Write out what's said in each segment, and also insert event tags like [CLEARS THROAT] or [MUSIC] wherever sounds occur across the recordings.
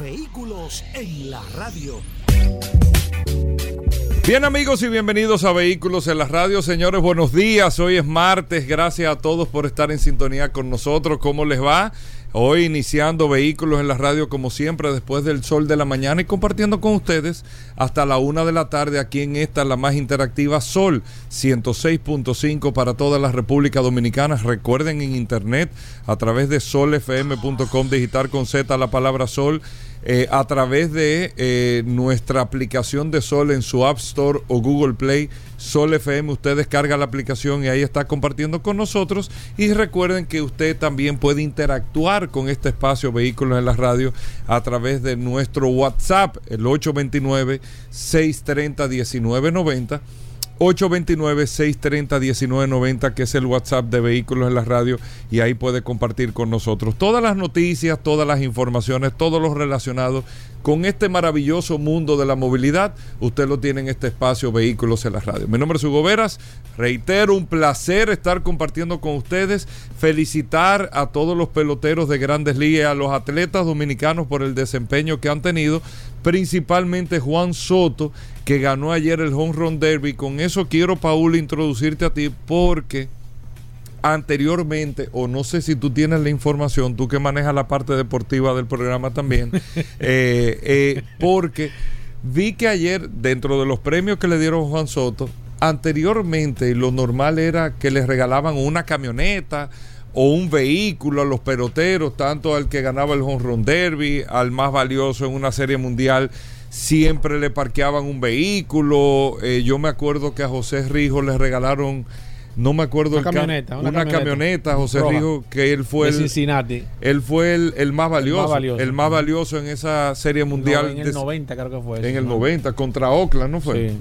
Vehículos en la radio. Bien amigos y bienvenidos a Vehículos en la Radio. Señores, buenos días. Hoy es martes. Gracias a todos por estar en sintonía con nosotros. ¿Cómo les va? Hoy iniciando Vehículos en la Radio como siempre después del sol de la mañana y compartiendo con ustedes hasta la una de la tarde aquí en esta, la más interactiva Sol 106.5 para toda la República Dominicana. Recuerden en internet a través de solfm.com digital con Z la palabra Sol eh, a través de eh, nuestra aplicación de Sol en su App Store o Google Play. Sol FM, usted descarga la aplicación y ahí está compartiendo con nosotros. Y recuerden que usted también puede interactuar con este espacio Vehículos en la Radio a través de nuestro WhatsApp, el 829-630-1990 829-630-1990, que es el WhatsApp de Vehículos en la Radio, y ahí puede compartir con nosotros todas las noticias, todas las informaciones, todo lo relacionado con este maravilloso mundo de la movilidad. Usted lo tiene en este espacio Vehículos en la Radio. Mi nombre es Hugo Veras. Reitero, un placer estar compartiendo con ustedes. Felicitar a todos los peloteros de grandes ligas, a los atletas dominicanos por el desempeño que han tenido, principalmente Juan Soto, que ganó ayer el Home Run Derby. Con eso quiero, Paul, introducirte a ti porque anteriormente, o no sé si tú tienes la información, tú que manejas la parte deportiva del programa también, [LAUGHS] eh, eh, porque vi que ayer, dentro de los premios que le dieron Juan Soto, anteriormente lo normal era que les regalaban una camioneta o un vehículo a los peloteros, tanto al que ganaba el Home Run Derby, al más valioso en una serie mundial siempre le parqueaban un vehículo. Eh, yo me acuerdo que a José Rijo le regalaron, no me acuerdo una camioneta, una, camioneta, José Rijo, que él fue el, Cincinnati. Él fue el, más valioso, el más valioso, en esa serie mundial. en el 90 creo que fue. En el 90 contra Oakland, ¿no fue? Sí.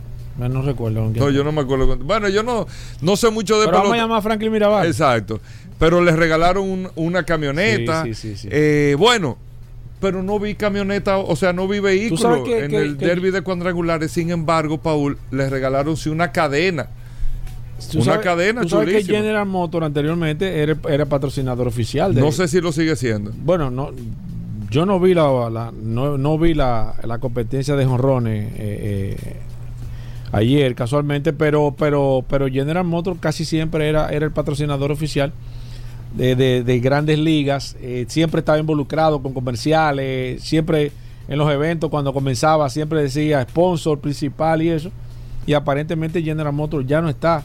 No, recuerdo. No, yo no me acuerdo. Bueno, yo no, no sé mucho de Pero vamos a llamar a Franklin Mirabal. Exacto. Pero les regalaron una camioneta. Sí, sí, sí, eh, bueno, pero no vi camioneta, o sea, no vi vehículo en el derby de cuadrangulares. Sin embargo, Paul, les regalaron sí una cadena. Una cadena ¿tú sabes que General Motors anteriormente era, patrocinador oficial. De, no sé si lo sigue siendo. Bueno, no, yo no vi la, no, vi la, competencia de jonrones eh, eh, ayer casualmente, pero pero pero General Motors casi siempre era, era el patrocinador oficial de, grandes ligas, eh, siempre estaba involucrado con comerciales, siempre en los eventos cuando comenzaba siempre decía sponsor principal y eso. Y aparentemente General Motors ya no está.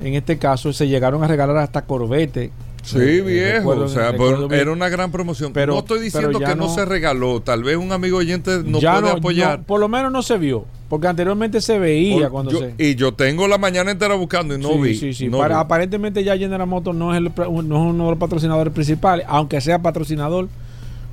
En este caso se llegaron a regalar hasta Corvette. Sí, eh, viejo. o sea, era una gran promoción. Pero, no estoy diciendo que no, se regaló. Tal vez un amigo oyente no puede apoyar. por lo menos no se vio. Porque anteriormente se veía cuando se... Y yo tengo la mañana entera buscando y no vi. Sí, sí, Aparentemente ya General Motors no es, no es uno de los patrocinadores principales, aunque sea patrocinador,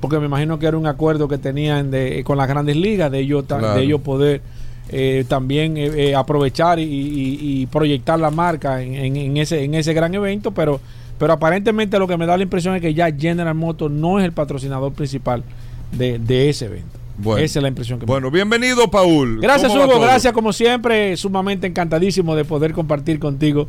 porque me imagino que era un acuerdo que tenían de, con las grandes ligas, de ellos, de ellos poder eh, también eh, eh, aprovechar y, proyectar la marca en, ese, en ese gran evento, pero, pero aparentemente lo que me da la impresión es que ya General Motors no es el patrocinador principal de, de ese evento. Esa es la impresión que Bueno, bienvenido, Paul. Gracias, Hugo. Gracias, como siempre. Sumamente encantadísimo de poder compartir contigo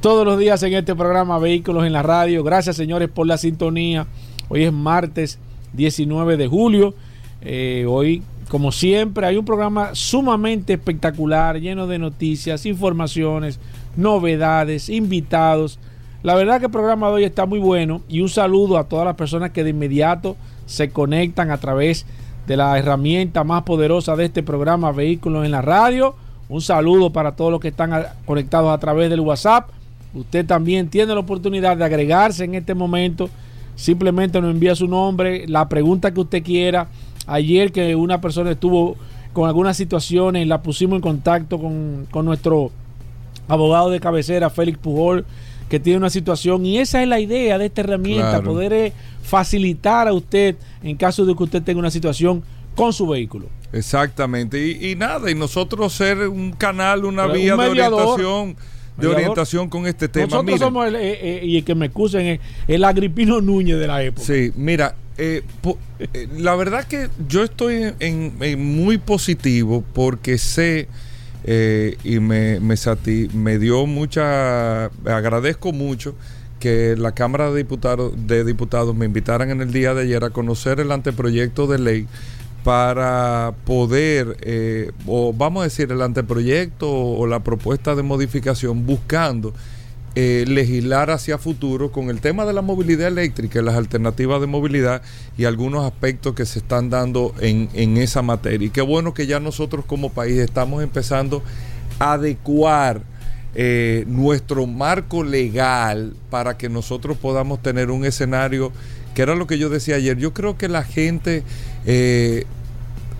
todos los días en este programa Vehículos en la Radio. Gracias, señores, por la sintonía. Hoy es martes 19 de julio. Eh, hoy, como siempre, hay un programa sumamente espectacular, lleno de noticias, informaciones, novedades, invitados. La verdad que el programa de hoy está muy bueno y un saludo a todas las personas que de inmediato se conectan a través de la herramienta más poderosa de este programa Vehículos en la Radio. Un saludo para todos los que están conectados a través del WhatsApp. Usted también tiene la oportunidad de agregarse en este momento. Simplemente nos envía su nombre, la pregunta que usted quiera. Ayer que una persona estuvo con algunas situaciones, la pusimos en contacto con, con nuestro abogado de cabecera, Félix Pujol, que tiene una situación y esa es la idea de esta herramienta, Claro. poder eh, facilitar a usted en caso de que usted tenga una situación con su vehículo. Exactamente. Y, y nada, y nosotros ser un canal, una Un vía de mediador. orientación, de Mediador. orientación con este tema. Nosotros Miren, somos, el, eh, eh, y el que me excusen, el, el Agripino Núñez de la época. Sí, mira, eh, po- eh, la verdad que yo estoy en, en muy positivo porque sé eh, y me, me, sati- me dio mucha, agradezco mucho que la Cámara de Diputados, de Diputados me invitaran en el día de ayer a conocer el anteproyecto de ley para poder, eh, o vamos a decir, el anteproyecto o la propuesta de modificación buscando eh, legislar hacia futuro con el tema de la movilidad eléctrica, las alternativas de movilidad y algunos aspectos que se están dando en, en esa materia. Y qué bueno que ya nosotros como país estamos empezando a adecuar eh, nuestro marco legal para que nosotros podamos tener un escenario, que era lo que yo decía ayer, yo creo que la gente... eh,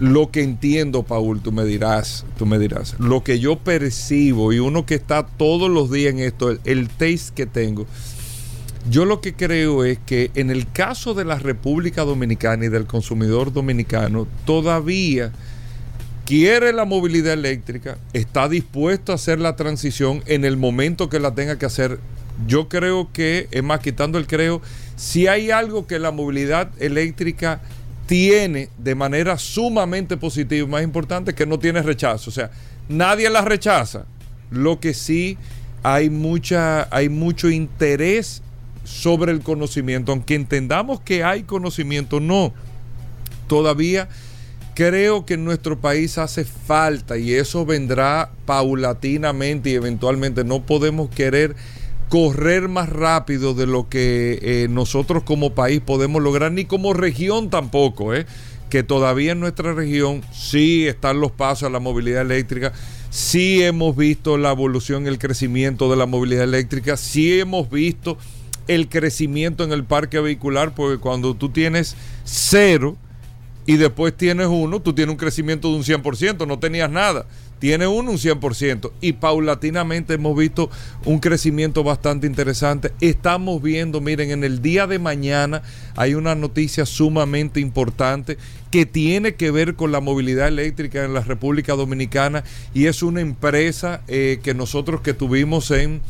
lo que entiendo, Paul, tú me dirás, tú me dirás, lo que yo percibo y uno que está todos los días en esto, el, taste que tengo, yo lo que creo es que en el caso de la República Dominicana y del consumidor dominicano, todavía quiere la movilidad eléctrica, está dispuesto a hacer la transición en el momento que la tenga que hacer. Yo creo que, es más, quitando el creo, si hay algo que la movilidad eléctrica tiene de manera sumamente positiva, más importante, que no tiene rechazo. O sea, nadie la rechaza. Lo que sí hay mucha, hay mucho interés sobre el conocimiento, aunque entendamos que hay conocimiento, no. Todavía creo que en nuestro país hace falta y eso vendrá paulatinamente y eventualmente no podemos querer correr más rápido de lo que eh, nosotros como país podemos lograr, ni como región tampoco, ¿eh? que todavía en nuestra región sí están los pasos a la movilidad eléctrica, sí hemos visto la evolución, el crecimiento de la movilidad eléctrica, sí hemos visto el crecimiento en el parque vehicular, porque cuando tú tienes cero, y después tienes uno, tú tienes un crecimiento de un 100%, no tenías nada. Tienes uno un 100% y paulatinamente hemos visto un crecimiento bastante interesante. Estamos viendo, miren, en el día de mañana hay una noticia sumamente importante que tiene que ver con la movilidad eléctrica en la República Dominicana y es una empresa eh, que nosotros que tuvimos en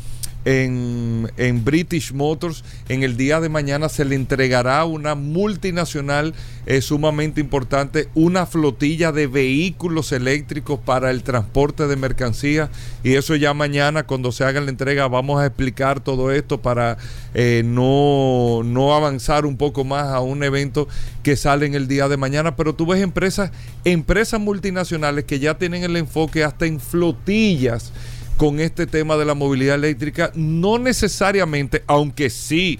en, en, British Motors. En el día de mañana se le entregará una multinacional eh, sumamente importante, una flotilla de vehículos eléctricos para el transporte de mercancías. Y eso ya mañana, cuando se haga la entrega, vamos a explicar todo esto para eh, no, no avanzar un poco más a un evento que sale en el día de mañana. Pero tú ves empresas, empresas multinacionales que ya tienen el enfoque hasta en flotillas con este tema de la movilidad eléctrica, no necesariamente, aunque sí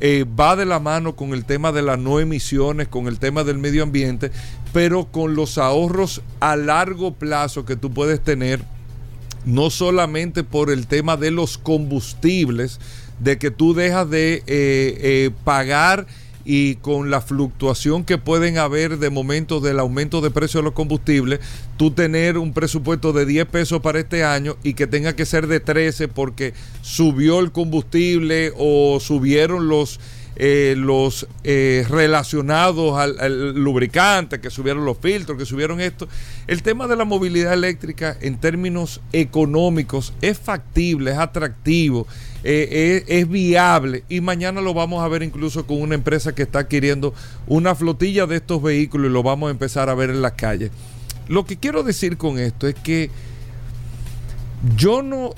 eh, va de la mano con el tema de las no emisiones, con el tema del medio ambiente, pero con los ahorros a largo plazo que tú puedes tener, no solamente por el tema de los combustibles, de que tú dejas de eh, eh, pagar y con la fluctuación que pueden haber de momento del aumento de precio de los combustibles, tú tener un presupuesto de 10 pesos para este año y que tenga que ser de 13 porque subió el combustible o subieron los eh, los eh, relacionados al, al, lubricante, que subieron los filtros, que subieron esto. El tema de la movilidad eléctrica en términos económicos es factible, es atractivo, eh, es, es, viable y mañana lo vamos a ver incluso con una empresa que está adquiriendo una flotilla de estos vehículos y lo vamos a empezar a ver en las calles. Lo que quiero decir con esto es que yo no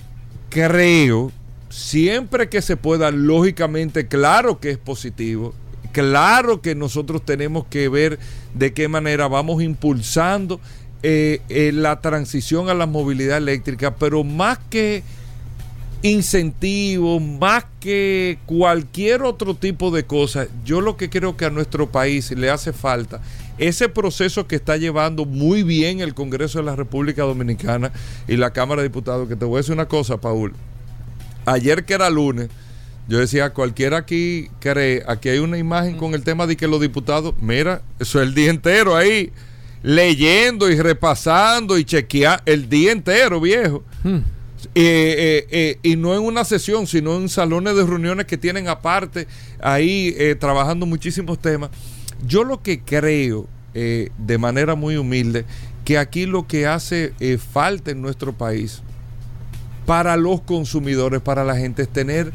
creo siempre que se pueda, lógicamente, claro que es positivo. Claro que nosotros tenemos que ver de qué manera vamos impulsando eh, eh, la transición a la movilidad eléctrica, pero más que incentivos, más que cualquier otro tipo de cosa, yo lo que creo que a nuestro país le hace falta ese proceso que está llevando muy bien el Congreso de la República Dominicana y la Cámara de Diputados, que te voy a decir una cosa, Paul ayer que era lunes, yo decía, cualquiera aquí cree, aquí hay una imagen con el tema de que los diputados, mira, eso es el día entero ahí, leyendo y repasando y chequeando, el día entero, viejo. Hmm. Eh, eh, eh, y no en una sesión, sino en salones de reuniones que tienen aparte, ahí trabajando muchísimos temas. Yo lo que creo, de manera muy humilde, que aquí lo que hace falta en nuestro país para los consumidores, para la gente, es tener,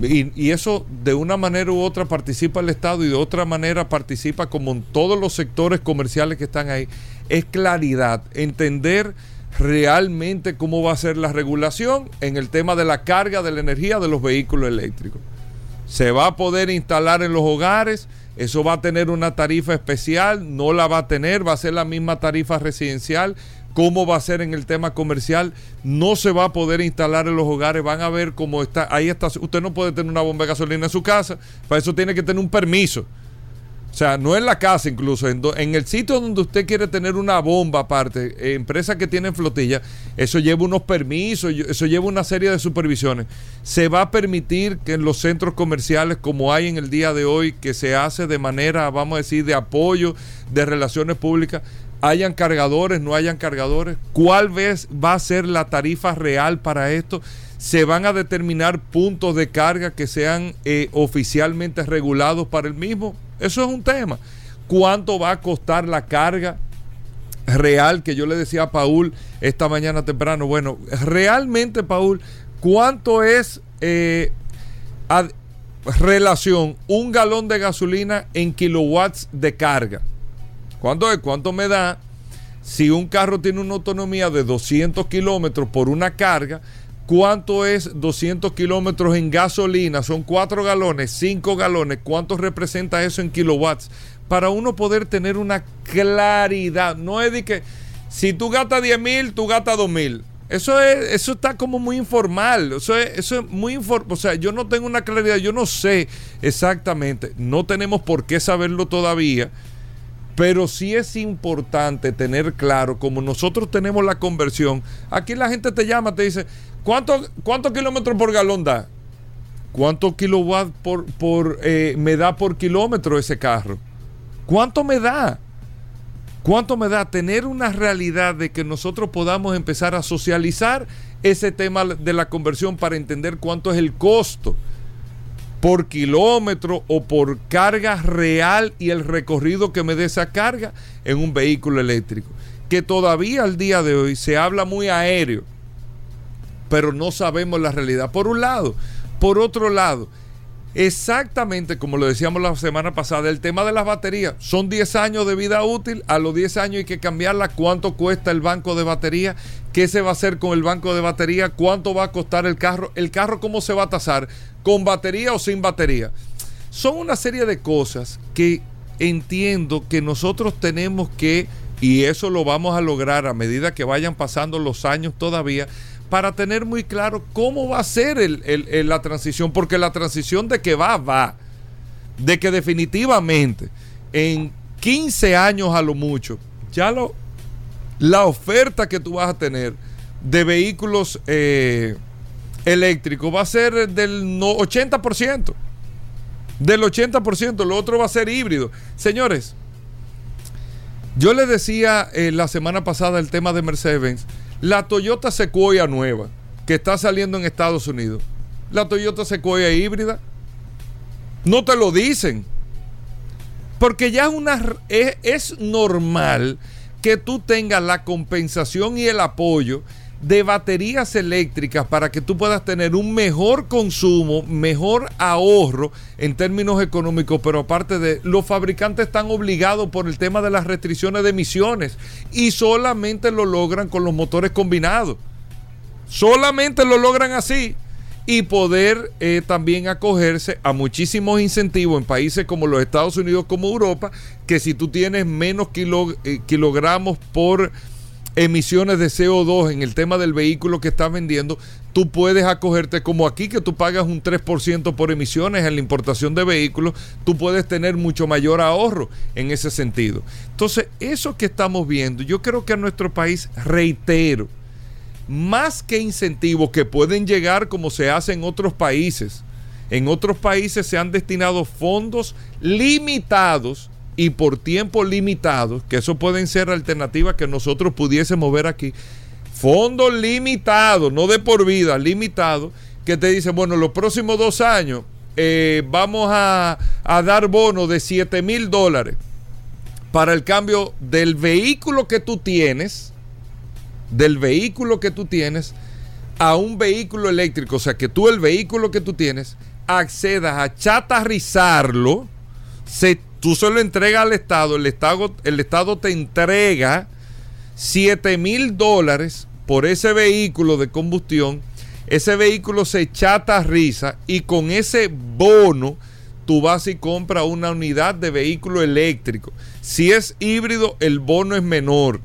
y, eso de una manera u otra participa el Estado y de otra manera participa como en todos los sectores comerciales que están ahí, es claridad, entender realmente cómo va a ser la regulación en el tema de la carga de la energía de los vehículos eléctricos. Se va a poder instalar en los hogares, eso va a tener una tarifa especial, no la va a tener, va a ser la misma tarifa residencial, cómo va a ser en el tema comercial, no se va a poder instalar en los hogares, van a ver cómo está, ahí está, usted no puede tener una bomba de gasolina en su casa, para eso tiene que tener un permiso. O sea, no en la casa incluso, en, el sitio donde usted quiere tener una bomba aparte, eh, empresas que tienen flotilla, eso lleva unos permisos, eso lleva una serie de supervisiones. Se va a permitir que en los centros comerciales, como hay en el día de hoy, que se hace de manera, vamos a decir, de apoyo, de relaciones públicas, hayan cargadores, no hayan cargadores. ¿Cuál vez va a ser la tarifa real para esto? Se van a determinar puntos de carga que sean eh, oficialmente regulados para el mismo. Eso es un tema. ¿Cuánto va a costar la carga real que yo le decía a Paul esta mañana temprano? Bueno, realmente, Paul, ¿cuánto es eh, relación un galón de gasolina en kilowatts de carga? ¿Cuánto es? ¿Cuánto me da? Si un carro tiene una autonomía de 200 kilómetros por una carga, ¿Cuánto es 200 kilómetros en gasolina? Son 4 galones, 5 galones. ¿Cuánto representa eso en kilowatts? Para uno poder tener una claridad. No es de que si tú gastas 10 mil, tú gastas 2 mil. Eso, es, eso está como muy informal. Eso es, eso es muy informal. O sea, yo no tengo una claridad. Yo no sé exactamente. No tenemos por qué saberlo todavía. Pero sí es importante tener claro, como nosotros tenemos la conversión, aquí la gente te llama, te dice, ¿Cuántos cuánto kilómetros por galón da? ¿Cuántos kilowatts por, por, eh, me da por kilómetro ese carro? ¿Cuánto me da? ¿Cuánto me da tener una realidad de que nosotros podamos empezar a socializar ese tema de la conversión para entender cuánto es el costo por kilómetro o por carga real y el recorrido que me dé esa carga en un vehículo eléctrico? Que todavía al día de hoy se habla muy aéreo pero no sabemos la realidad. Por un lado. Por otro lado, exactamente como lo decíamos la semana pasada, el tema de las baterías. Son 10 años de vida útil, a los 10 años hay que cambiarla. ¿Cuánto cuesta el banco de batería? ¿Qué se va a hacer con el banco de batería? ¿Cuánto va a costar el carro? ¿El carro cómo se va a tasar? ¿Con batería o sin batería? Son una serie de cosas que entiendo que nosotros tenemos que, y eso lo vamos a lograr a medida que vayan pasando los años todavía, para tener muy claro cómo va a ser la transición, porque la transición de que va, va. De que definitivamente en 15 años a lo mucho, ya lo, la oferta que tú vas a tener de vehículos eh, eléctricos va a ser del 80%. Del 80%, lo otro va a ser híbrido. Señores, yo les decía eh, la semana pasada el tema de Mercedes-Benz la Toyota Sequoia nueva, que está saliendo en Estados Unidos, la Toyota Sequoia híbrida, no te lo dicen. Porque ya una, es, es normal que tú tengas la compensación y el apoyo de baterías eléctricas para que tú puedas tener un mejor consumo, mejor ahorro en términos económicos, pero aparte de los fabricantes están obligados por el tema de las restricciones de emisiones y solamente lo logran con los motores combinados. Solamente lo logran así y poder eh, también acogerse a muchísimos incentivos en países como los Estados Unidos, como Europa, que si tú tienes menos eh, kilogramos por emisiones de CO2 en el tema del vehículo que estás vendiendo, tú puedes acogerte como aquí que tú pagas un 3% por emisiones en la importación de vehículos, tú puedes tener mucho mayor ahorro en ese sentido. Entonces, eso que estamos viendo, yo creo que a nuestro país, reitero, más que incentivos que pueden llegar como se hace en otros países, en otros países se han destinado fondos limitados y por tiempo limitado, que eso pueden ser alternativas que nosotros pudiésemos ver aquí, fondos limitados, no de por vida, limitados, que te dicen, bueno, los próximos dos años eh, vamos a, a dar bonos de 7 mil dólares para el cambio del vehículo que tú tienes, del vehículo que tú tienes, a un vehículo eléctrico. O sea, que tú el vehículo que tú tienes accedas a chatarrizarlo, se, tú se lo entregas al Estado, el Estado, el Estado te entrega 7 mil dólares por ese vehículo de combustión, ese vehículo se chatarriza y con ese bono tú vas y compras una unidad de vehículo eléctrico. Si es híbrido, el bono es menor.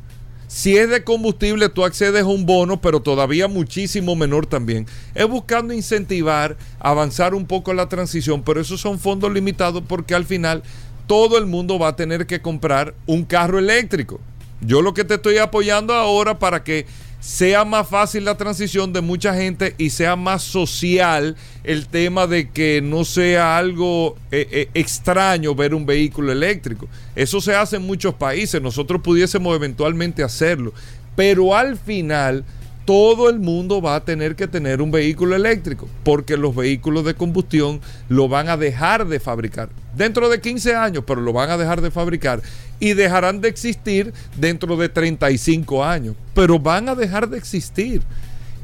Si es de combustible, tú accedes a un bono, pero todavía muchísimo menor también. Es buscando incentivar, avanzar un poco la transición, pero esos son fondos limitados porque al final todo el mundo va a tener que comprar un carro eléctrico. Yo lo que te estoy apoyando ahora para que sea más fácil la transición de mucha gente y sea más social el tema de que no sea algo eh, eh, extraño ver un vehículo eléctrico. Eso se hace en muchos países, nosotros pudiésemos eventualmente hacerlo, pero al final todo el mundo va a tener que tener un vehículo eléctrico, porque los vehículos de combustión lo van a dejar de fabricar dentro de 15 años, pero lo van a dejar de fabricar y dejarán de existir dentro de 35 años, pero van a dejar de existir.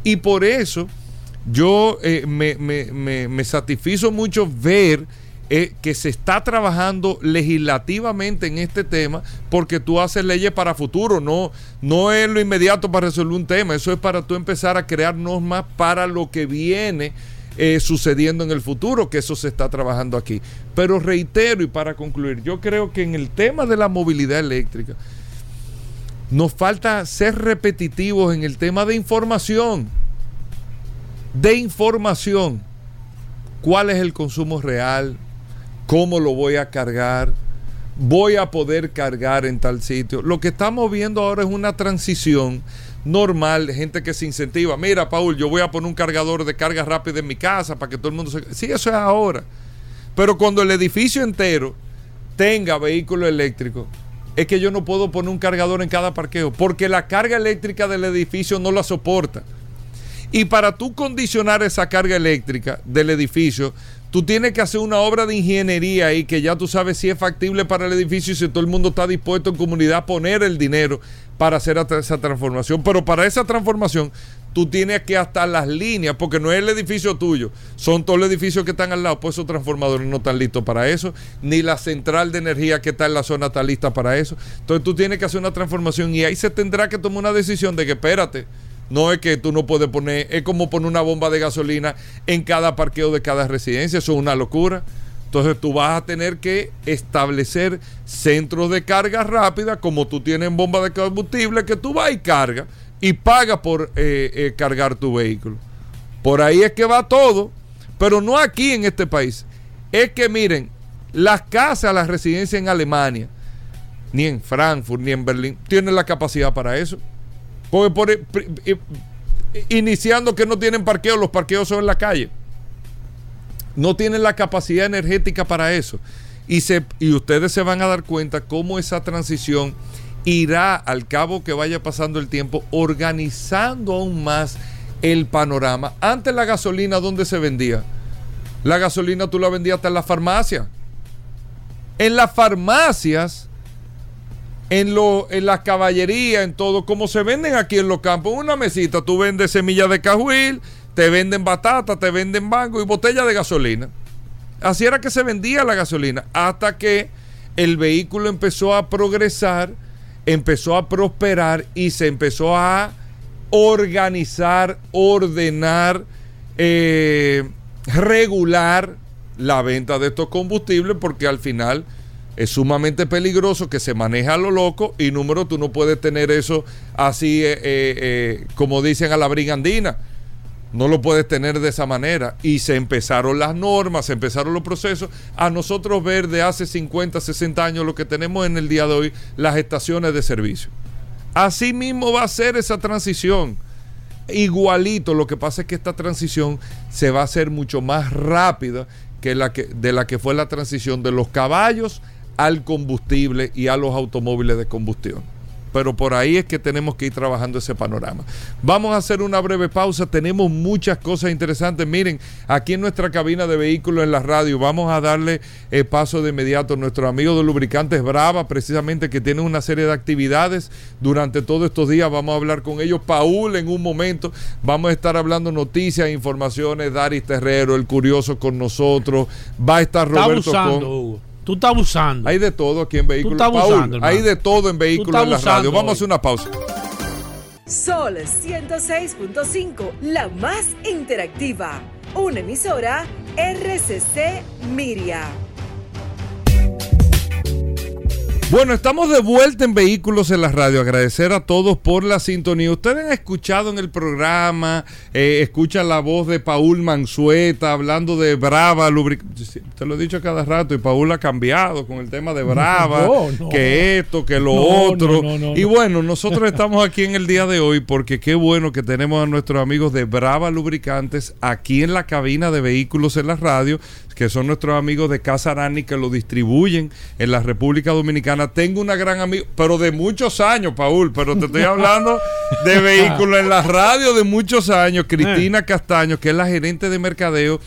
Y por eso yo eh, me, me, me, satisfizo mucho ver eh, que se está trabajando legislativamente en este tema porque tú haces leyes para futuro, no, no es lo inmediato para resolver un tema, eso es para tú empezar a crear normas para lo que viene eh, sucediendo en el futuro, que eso se está trabajando aquí. Pero reitero y para concluir, yo creo que en el tema de la movilidad eléctrica nos falta ser repetitivos en el tema de información. De información. ¿Cuál es el consumo real? ¿Cómo lo voy a cargar? ¿Voy a poder cargar en tal sitio? Lo que estamos viendo ahora es una transición normal, gente que se incentiva. Mira, Paul, yo voy a poner un cargador de carga rápida en mi casa para que todo el mundo se... Sí, eso es ahora. Pero cuando el edificio entero tenga vehículo eléctrico, es que yo no puedo poner un cargador en cada parqueo, porque la carga eléctrica del edificio no la soporta. Y para tú condicionar esa carga eléctrica del edificio, tú tienes que hacer una obra de ingeniería ahí que ya tú sabes si es factible para el edificio y si todo el mundo está dispuesto en comunidad a poner el dinero para hacer esa transformación. Pero para esa transformación tú tienes que hasta las líneas, porque no es el edificio tuyo, son todos los edificios que están al lado, pues esos transformadores no están listos para eso, ni la central de energía que está en la zona está lista para eso. Entonces tú tienes que hacer una transformación y ahí se tendrá que tomar una decisión de que espérate. No es que tú no puedes poner, es como poner una bomba de gasolina en cada parqueo de cada residencia, eso es una locura. Entonces tú vas a tener que establecer centros de carga rápida, como tú tienes en bomba de combustible, que tú vas y cargas y pagas por eh, eh, cargar tu vehículo. Por ahí es que va todo, pero no aquí en este país. Es que miren, las casas, las residencias en Alemania, ni en Frankfurt, ni en Berlín, tienen la capacidad para eso. Porque por, eh, iniciando que no tienen parqueo, los parqueos son en la calle no tienen la capacidad energética para eso. Y, se, y ustedes se van a dar cuenta cómo esa transición irá al cabo que vaya pasando el tiempo organizando aún más el panorama. Antes la gasolina, ¿dónde se vendía? La gasolina tú la vendías hasta en la farmacia. En las farmacias, en, lo, en la caballería, en todo, como se venden aquí en los campos, una mesita, tú vendes semillas de cajuil, te venden batata, te venden mango y botella de gasolina. Así era que se vendía la gasolina, hasta que el vehículo empezó a progresar, empezó a prosperar y se empezó a organizar, ordenar, eh, regular la venta de estos combustibles, porque al final es sumamente peligroso que se maneja a lo loco y número tú no puedes tener eso así eh, eh, como dicen a la brigandina no lo puedes tener de esa manera. Y se empezaron las normas, se empezaron los procesos. A nosotros ver de hace 50, 60 años lo que tenemos en el día de hoy, las estaciones de servicio. Así mismo va a ser esa transición. Igualito, lo que pasa es que esta transición se va a hacer mucho más rápida que la que, de la que fue la transición de los caballos al combustible y a los automóviles de combustión. Pero por ahí es que tenemos que ir trabajando ese panorama. Vamos a hacer una breve pausa, tenemos muchas cosas interesantes. Miren, aquí en nuestra cabina de vehículos en la radio vamos a darle eh, paso de inmediato a nuestros amigos de Lubricantes Brava, precisamente que tienen una serie de actividades durante todos estos días. Vamos a hablar con ellos. Paul en un momento. Vamos a estar hablando noticias, informaciones. Daris Terrero, el curioso con nosotros. Va a estar Roberto Está abusando, con. Hugo. Tú estás abusando. Hay de todo aquí en vehículos. estás Paul, abusando, hay de todo en vehículos estás en la radio. Vamos a hacer una pausa. Sol 106.5, la más interactiva. Una emisora RCC Miria. Bueno, estamos de vuelta en Vehículos en la Radio. Agradecer a todos por la sintonía. Ustedes han escuchado en el programa, eh, escuchan la voz de Paul Mansueta hablando de Brava lubric- Te lo he dicho cada rato y Paul ha cambiado con el tema de Brava, No, no. que esto, que lo No, otro. y no. bueno, nosotros estamos aquí en el día de hoy porque qué bueno que tenemos a nuestros amigos de Brava Lubricantes aquí en la cabina de Vehículos en la Radio que son nuestros amigos de Casa Arani que lo distribuyen en la República Dominicana. Tengo una gran amiga, pero de muchos años, Paul, pero te estoy hablando de [LAUGHS] vehículos en la radio de muchos años, Cristina Castaño, que es la gerente de mercadeo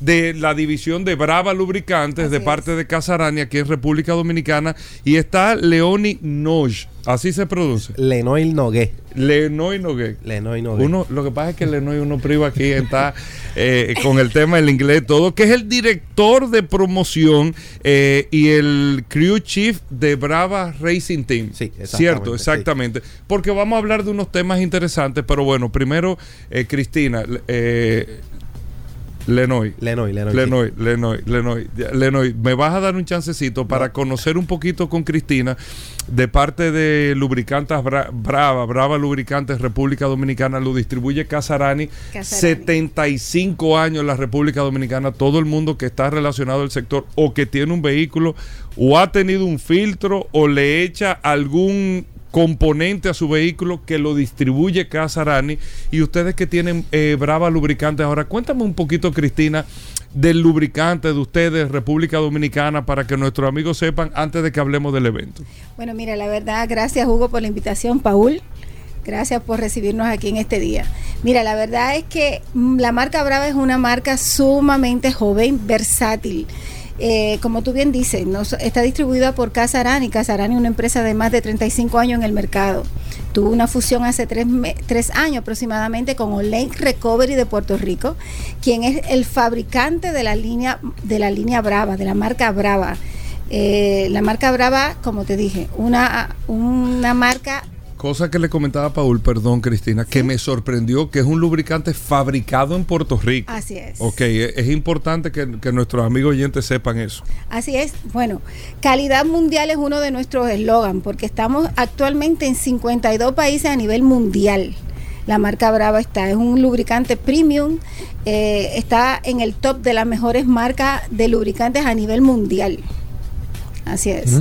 de la división de Brava Lubricantes de parte de Casa Arani aquí en República Dominicana. Y está Leoni Noj, así se produce. Lenoir Nogué. Lenoy Nogué. Lenoir Nogué. Uno, lo que pasa es que Lenoy uno priva aquí está eh, con el tema del inglés todo, que es el director de promoción eh, y el crew chief de Brava Racing Team. Sí, exactamente, Cierto, sí. exactamente. Porque vamos a hablar de unos temas interesantes, pero bueno, primero, eh, Cristina, Lenoy. Lenoir. Lenoy, Lenoy, Lenoy, ya, Lenoy, me vas a dar un chancecito para conocer un poquito con Cristina de parte de Lubricantes Bra- Brava, Brava Lubricantes República Dominicana, lo distribuye Casarani, Casarani. 75 años en la República Dominicana, todo el mundo que está relacionado al sector o que tiene un vehículo o ha tenido un filtro o le echa algún componente a su vehículo que lo distribuye Casarani y ustedes que tienen eh, Brava Lubricantes ahora, cuéntame un poquito Cristina del lubricante de ustedes, República Dominicana, para que nuestros amigos sepan antes de que hablemos del evento. Bueno, mira, la verdad, gracias Hugo por la invitación, Paul. Gracias por recibirnos aquí en este día. Mira, la verdad es que mm, la marca Brava es una marca sumamente joven, versátil. Eh, como tú bien dices, está distribuida por Casarani. Casarani es una empresa de más de 35 años en el mercado. Tuvo una fusión hace tres años aproximadamente con Olay Recovery de Puerto Rico, quien es el fabricante de la línea, de la línea Brava, de la marca Brava. Eh, la marca Brava, como te dije, una, una marca Cosa que le comentaba a Paul, perdón Cristina, que me sorprendió que es un lubricante fabricado en Puerto Rico. Así es. Ok, es, es importante que, que nuestros amigos oyentes sepan eso. Así es. Bueno, calidad mundial es uno de nuestros eslogan porque estamos actualmente en 52 países a nivel mundial. La marca Brava está, es un lubricante premium, eh, está en el top de las mejores marcas de lubricantes a nivel mundial. Así es.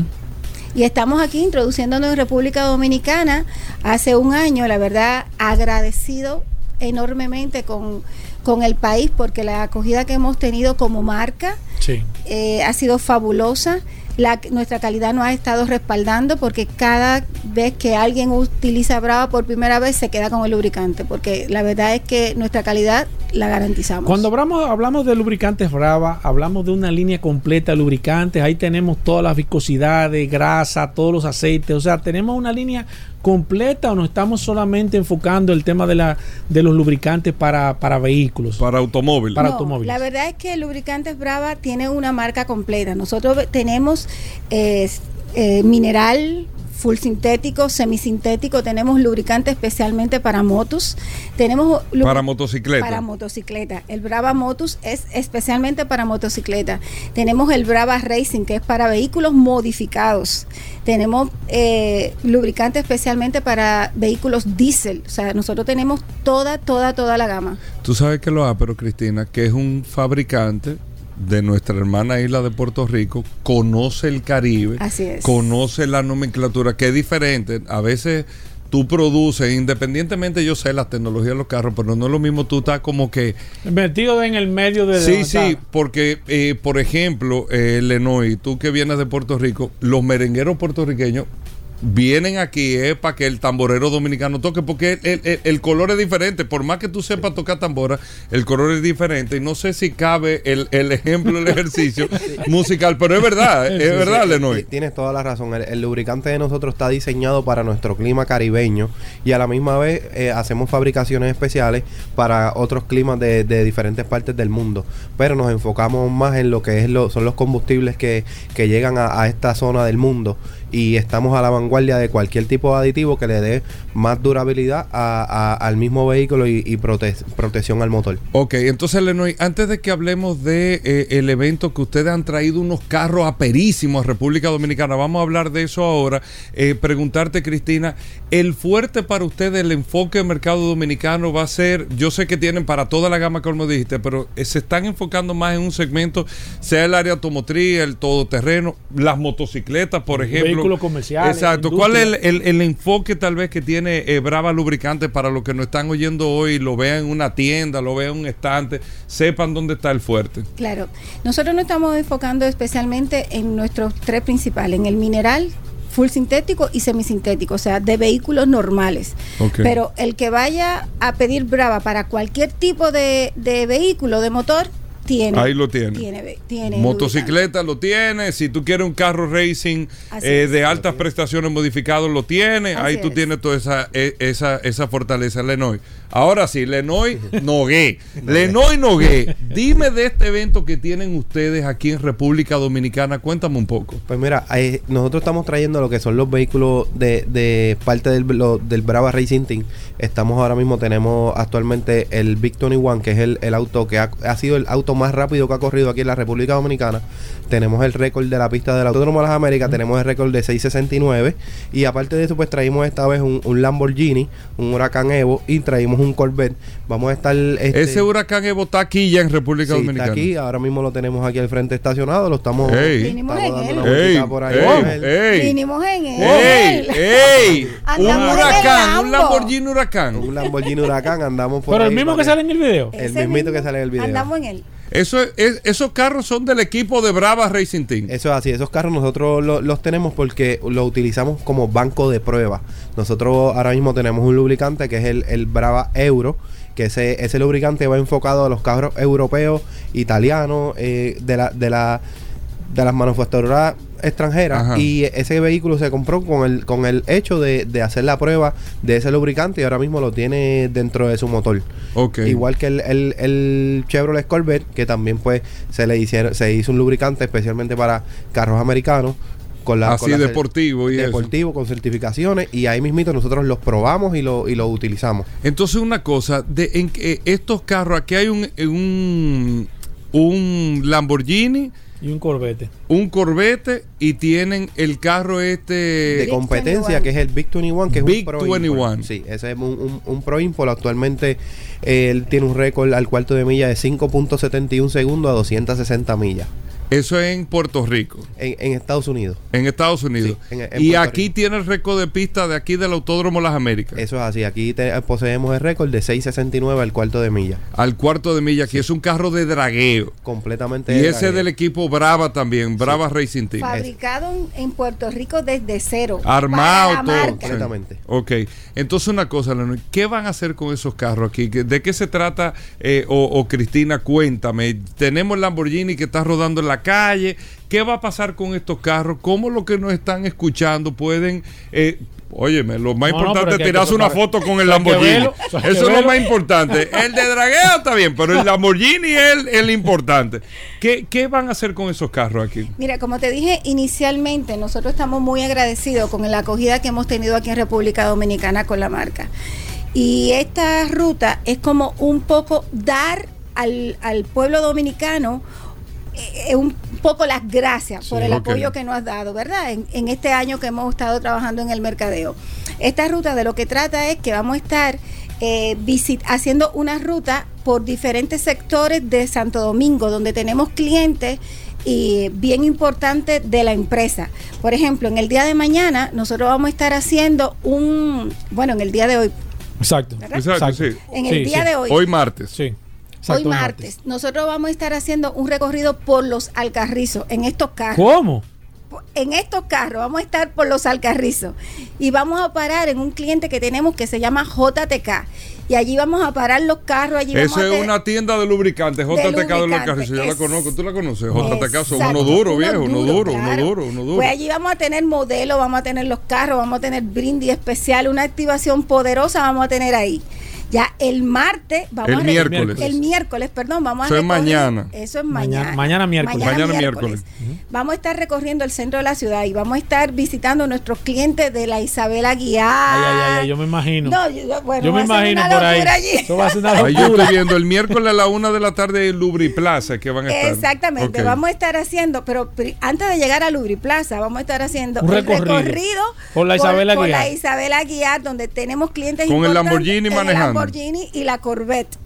Y estamos aquí introduciéndonos en República Dominicana hace un año, la verdad, agradecido enormemente con, con el país porque la acogida que hemos tenido como marca Sí. eh, ha sido fabulosa. La, nuestra calidad nos ha estado respaldando porque cada vez que alguien utiliza Brava por primera vez se queda con el lubricante, porque la verdad es que nuestra calidad la garantizamos. Cuando hablamos, hablamos de lubricantes Brava, hablamos de una línea completa de lubricantes. Ahí tenemos todas las viscosidades, grasa, todos los aceites. O sea, tenemos una línea completa o nos estamos solamente enfocando el tema de, la, de los lubricantes para, para vehículos. Para automóviles. Para No, automóviles. La verdad es que Lubricantes Brava tiene una marca completa. Nosotros tenemos eh, eh, mineral, full sintético, semisintético, tenemos lubricante especialmente para motos, tenemos Para motocicleta. Para motocicleta. El Brava Motus es especialmente para motocicleta. Tenemos el Brava Racing, que es para vehículos modificados. Tenemos eh, lubricante especialmente para vehículos diésel. O sea, nosotros tenemos toda, toda, toda la gama. Tú sabes que lo ha, pero Cristina, que es un fabricante de nuestra hermana isla de Puerto Rico, conoce el Caribe, Así es. conoce la nomenclatura, que es diferente. A veces tú produces, independientemente yo sé la tecnología de los carros, pero no es lo mismo tú estás como que... Metido en el medio de... Sí, sí, porque, eh, por ejemplo, eh, Lenoy, tú que vienes de Puerto Rico, los merengueros puertorriqueños vienen aquí es para que el tamborero dominicano toque, porque el, el- el color es diferente. Por más que tú sepas tocar tambora, el color es diferente. Y no sé si cabe el, el ejemplo, el ejercicio [LAUGHS] musical, pero es verdad, es verdad, Sí, Lenoy. Tienes toda la razón. El, el lubricante de nosotros está diseñado para nuestro clima caribeño y a la misma vez eh, hacemos fabricaciones especiales para otros climas de, de diferentes partes del mundo. Pero nos enfocamos más en lo que es lo, son los combustibles que, que llegan a, a esta zona del mundo y estamos a la vanguardia de cualquier tipo de aditivo que le dé más durabilidad a- a- al mismo vehículo y, y prote- protección al motor. Ok, entonces Lenoy, antes de que hablemos de eh, el evento que ustedes han traído unos carros aperísimos a República Dominicana, vamos a hablar de eso ahora. Eh, preguntarte, Cristina, el fuerte para ustedes, el enfoque del mercado dominicano va a ser, yo sé que tienen para toda la gama como dijiste, pero eh, se están enfocando más en un segmento, sea el área automotriz, el todoterreno, las motocicletas, por ejemplo. Vehículos comerciales, Exacto. ¿Cuál es el, el- el enfoque tal vez que tiene eh, Brava Lubricante para los que nos están oyendo hoy, lo vean en una tienda, lo vean en un estante, sepan dónde está el fuerte? Claro, nosotros nos estamos enfocando especialmente en nuestros tres principales, en el mineral, full sintético y semisintético, o sea, de vehículos normales. Pero el que vaya a pedir Brava para cualquier tipo de, de vehículo, de motor, tiene. Ahí lo tiene. Tiene, ve- tiene Motocicleta lo tiene, si tú quieres un carro racing eh, de altas prestaciones modificado lo tiene, Así ahí tú es. tienes toda esa, e- esa, esa fortaleza, Lenoy. Ahora sí, Lenoy Nogué. Lenoy Nogué, dime de este evento que tienen ustedes aquí en República Dominicana, cuéntame un poco. Pues mira, eh, nosotros estamos trayendo lo que son los vehículos de, de parte del, lo- del Brava Racing Team. Estamos ahora mismo, tenemos actualmente el Big 21, que es el, el auto que ha, ha sido el auto más rápido que ha corrido aquí en la República Dominicana. Tenemos el récord de la pista del Autódromo de las Américas, tenemos el récord de 669. Y aparte de eso, pues traímos esta vez un, un Lamborghini, un Huracán Evo y traímos un Corvette. Vamos a estar... este, Ese huracán Evo está aquí ya en República sí, Dominicana. está aquí, ahora mismo lo tenemos aquí al frente estacionado, lo estamos... Ey. Vinimos en él. por ahí. ¡Ey! ¡Ey! Vinimos en él. ¡Ey! ¡Ey! Un huracán, un Lambo. Lamborghini huracán. Un Lamborghini Huracán andamos por Pero el mismo que sale en el video. El mismito que sale en el video. Andamos en él. Eso es- es- esos carros son del equipo de Brava Racing Team. Eso es así, esos carros nosotros lo- los tenemos porque los utilizamos como banco de prueba. Nosotros ahora mismo tenemos un lubricante que es el, el Brava Euro, que ese, ese lubricante va enfocado a los carros europeos, italianos, eh, de, la, de, la, de las manufactureras extranjeras. Ajá. Y ese vehículo se compró con el, con el hecho de, de hacer la prueba de ese lubricante y ahora mismo lo tiene dentro de su motor. Igual que el, el, el Chevrolet Corvette, que también pues se le hicieron, se hizo un lubricante especialmente para carros americanos. Con la, Así con la deportivo y eso. deportivo con certificaciones y ahí mismito nosotros los probamos y lo, y lo utilizamos. Entonces una cosa, de en que estos carros, aquí hay un, un, un Lamborghini, Y un Corvette. Un Corvette y tienen el carro De este... Big competencia 21. que es el Big 21 que es Big un Pro 21. Import. Sí, ese es un, un, un Pro Import. Actualmente eh, él tiene un récord al cuarto de milla de 5.71 segundos a 260 millas Eso es en Puerto Rico, en, en Estados Unidos. en Estados Unidos. Sí, en- en y Puerto aquí Rico. tiene el récord de pista de aquí del Autódromo Las Américas. Eso es así. Aquí te- poseemos el récord de 6.69 al cuarto de milla. al cuarto de milla, que es un carro de dragueo. Completamente. Y de ese dragueo. del equipo Brava también, Brava Racing Team. Fabricado en, en Puerto Rico desde cero. Armado todo. Completamente. Ok, entonces una cosa, ¿qué van a hacer con esos carros aquí? ¿Qué- ¿De qué se trata? Eh, o, o Cristina, cuéntame. Tenemos Lamborghini que está rodando en la calle. ¿Qué va a pasar con estos carros? ¿Cómo los que nos están escuchando pueden... Eh, Óyeme, lo más No, importante es tirarse una foto con el Lamborghini. Eso es lo más importante. El de dragueo está bien, pero el Lamborghini es el, el importante. ¿Qué, ¿Qué van a hacer con esos carros aquí? Mira, como te dije inicialmente, nosotros estamos muy agradecidos con la acogida que hemos tenido aquí en República Dominicana con la marca. Y esta ruta es como un poco dar al, al pueblo dominicano eh, un poco las gracias por el apoyo que nos has dado, ¿verdad? En, en este año que hemos estado trabajando en el mercadeo. Esta ruta de lo que trata es que vamos a estar eh, visit- haciendo una ruta por diferentes sectores de Santo Domingo, donde tenemos clientes y bien importantes de la empresa. Por ejemplo, en el día de mañana nosotros vamos a estar haciendo un, bueno, en el día de hoy, Exacto. Exacto, sí. En el Sí, día sí. de hoy, Hoy martes. Sí. Exacto, hoy martes, nosotros vamos a estar haciendo un recorrido por los Alcarrizos en estos carros. ¿Cómo? en estos carros, vamos a estar por los Alcarrizos y vamos a parar en un cliente que tenemos que se llama JTK. Y allí vamos a parar los carros. Allí vamos Esa a es tener- una tienda de lubricantes, JTK de los carros. Yo la conozco, tú la conoces. JTK son uno duro, uno viejo, uno duro, uno claro. duro, uno duro. Pues allí vamos a tener modelos, vamos a tener los carros, vamos a tener brindis especial, una activación poderosa vamos a tener ahí. Ya el martes, vamos El a miércoles. El miércoles, perdón, vamos Eso a es recorrer- mañana. Eso es Mañana- mañana. mañana miércoles. Mañana miércoles. Vamos a estar recorriendo el centro de la ciudad y vamos a estar visitando a nuestros clientes de la Isabela Guiar. Ay, ay, ay, yo me imagino. No, yo, bueno, yo me imagino por ahí. allí. Eso va a ser una Ahí yo estoy viendo el miércoles a la una de la tarde en Lubriplaza que van a estar. Exactamente, vamos a estar haciendo, pero antes de llegar a Lubriplaza, vamos a estar haciendo Un el recorrido. recorrido Por la Isabela por Guiar. la Isabela Guiar, donde tenemos clientes Con el Lamborghini manejando. Lamborghini y la Corvette.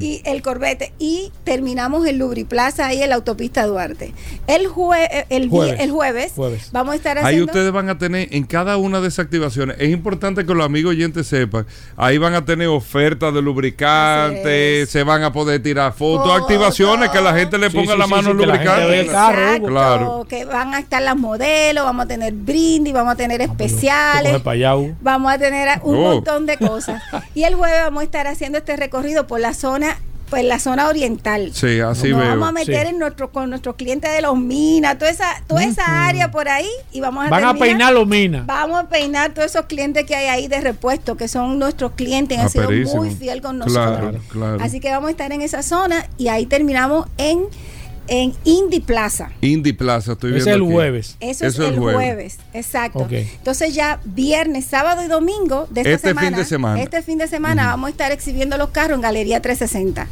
Y el Corvette. Y terminamos en Lubriplaza, ahí en la autopista Duarte. El, jue- el, vi- Jueves. el jueves, Jueves. vamos a estar Ahí haciendo... ustedes van a tener en cada una de esas activaciones. Es importante que los amigos oyentes sepan. Ahí van a tener ofertas de lubricantes, es. se van a poder tirar fotos, activaciones que la gente le ponga sí, la sí, mano sí, lubricante. vea el carro, Exacto, Claro. que van a estar las modelos, vamos a tener brindis, vamos a tener especiales. Hugo. Vamos a tener un Oh. montón de cosas. [LAUGHS] Y el jueves vamos a estar haciendo este recorrido por la zona, pues la zona oriental. Sí, así Nos veo. vamos a meter Sí. en nuestro, con nuestros clientes de los minas, toda esa, toda esa área por ahí y vamos a Van a peinar los minas. Vamos a peinar todos esos clientes que hay ahí de repuesto, que son nuestros clientes, han sido perísimo. muy fiel con Claro, nosotros. claro. Así que vamos a estar en esa zona y ahí terminamos en, en Indy Plaza. Indy Plaza, estoy Ese es viendo el aquí. jueves. Eso, Eso es el jueves. jueves. exacto. Entonces ya viernes, sábado y domingo de esta Este fin semana, de semana. este fin de semana vamos a estar exhibiendo los carros en Galería 360.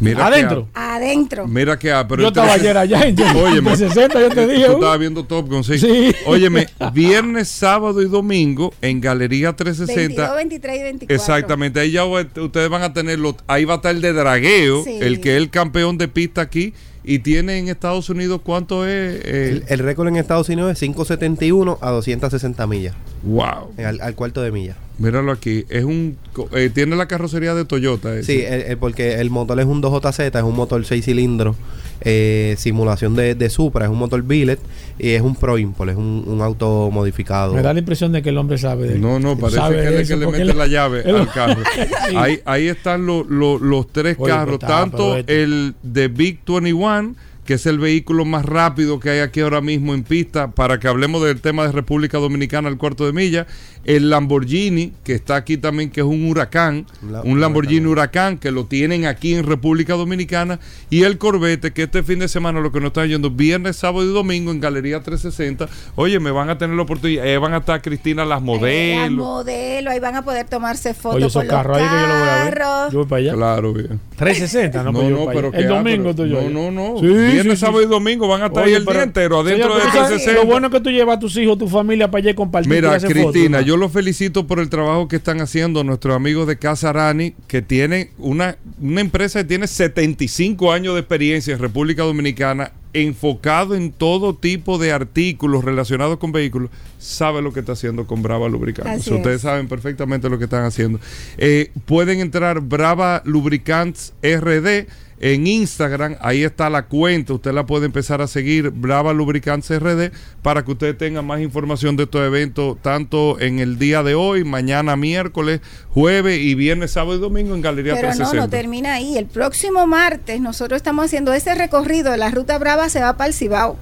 Mira que Adentro. Adentro. Mira que ha, pero yo este- estaba [LAUGHS] ayer allá en Óyeme, 60, yo te dije. Tú Hugo. estabas viendo Top Gun, sí. Sí. Óyeme, viernes, sábado y domingo en Galería 360. 22, 23 y 24. Exactamente, ahí ya ustedes van a tenerlo, ahí va a estar el de dragueo, Sí. el que es el campeón de pista aquí, y tiene en Estados Unidos cuánto es, Eh, El, el récord en Estados Unidos es 571 a 260 millas, wow, eh, al, al cuarto de milla. míralo aquí, es un, eh, tiene la carrocería de Toyota, ese. Sí, el- el- porque el motor es un 2JZ, es un motor 6 cilindros, eh, simulación de, de Supra, es un motor billet y es un Pro Import, es un, un auto modificado. Me da la impresión de que el hombre sabe de No, no, parece sabe que es eso, que le mete él- la llave [LAUGHS] él- al carro. [LAUGHS] Sí. ahí, ahí están lo- lo- los tres Oye, carros, tanto este- el de Big 21, que es el vehículo más rápido que hay aquí ahora mismo en pista, para que hablemos del tema de República Dominicana al cuarto de milla, el Lamborghini, que está aquí también, que es un huracán, Un la- un Lamborghini huracán, que lo tienen aquí en República Dominicana, y el Corvette, que este fin de semana, lo que nos están yendo, viernes, sábado y domingo en Galería 360, oye, me van a tener la oportunidad, eh, van a estar Cristina las Las modelos. modelos, ahí van a poder tomarse fotos Oye, esos con los carros ahí que yo lo voy a ver. Yo voy para allá. Claro, bien. 360, no, No, no, pero El domingo pero- tú yo. No, no, no. Sí, Viernes, sábado sí. y domingo van a estar Oye, ahí el pero, día entero adentro señor, de tú sabes, 360. Lo bueno es que tú llevas a tus hijos, tu familia para allá y compartir. Mira, fotos, Cristina, ¿no? yo los felicito por el trabajo que están haciendo nuestros amigos de Casa Arani, que tienen una, una empresa que tiene 75 años de experiencia en República Dominicana, enfocado en todo tipo de artículos relacionados con vehículos, sabe lo que está haciendo con Brava Lubricantes. Así Ustedes es. saben perfectamente lo que están haciendo. Eh, pueden entrar Brava Lubricants RD en Instagram, ahí está la cuenta, usted la puede empezar a seguir, Brava Lubricants RD, para que usted tenga más información de estos eventos, tanto en el día de hoy, mañana miércoles, jueves y viernes, sábado y domingo en Galería Pero no, 360. no termina ahí. El próximo martes nosotros estamos haciendo ese recorrido de la Ruta Brava, se va para el Cibao.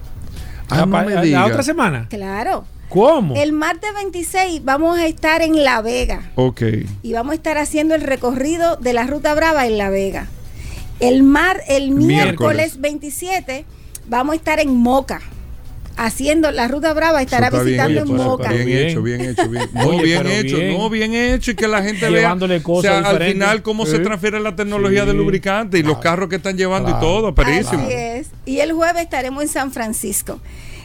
Ah, Ah, no me la otra semana. Claro. ¿Cómo? El martes 26 vamos a estar en La Vega Ok. y vamos a estar haciendo el recorrido de la Ruta Brava en La Vega. El mar, el Miércoles. miércoles 27 vamos a estar en Moca. Haciendo la ruta brava, estará visitando en Moca. Bien, Bien. hecho, bien [LAUGHS] hecho, bien. No, Oye, bien hecho, bien. no, bien hecho y que la gente Llevándole vea. cosas o sea, al final cómo se transfiere la tecnología Sí. de lubricante y los carros que están llevando y todo, perísimo. Así es. Y el jueves estaremos en San Francisco.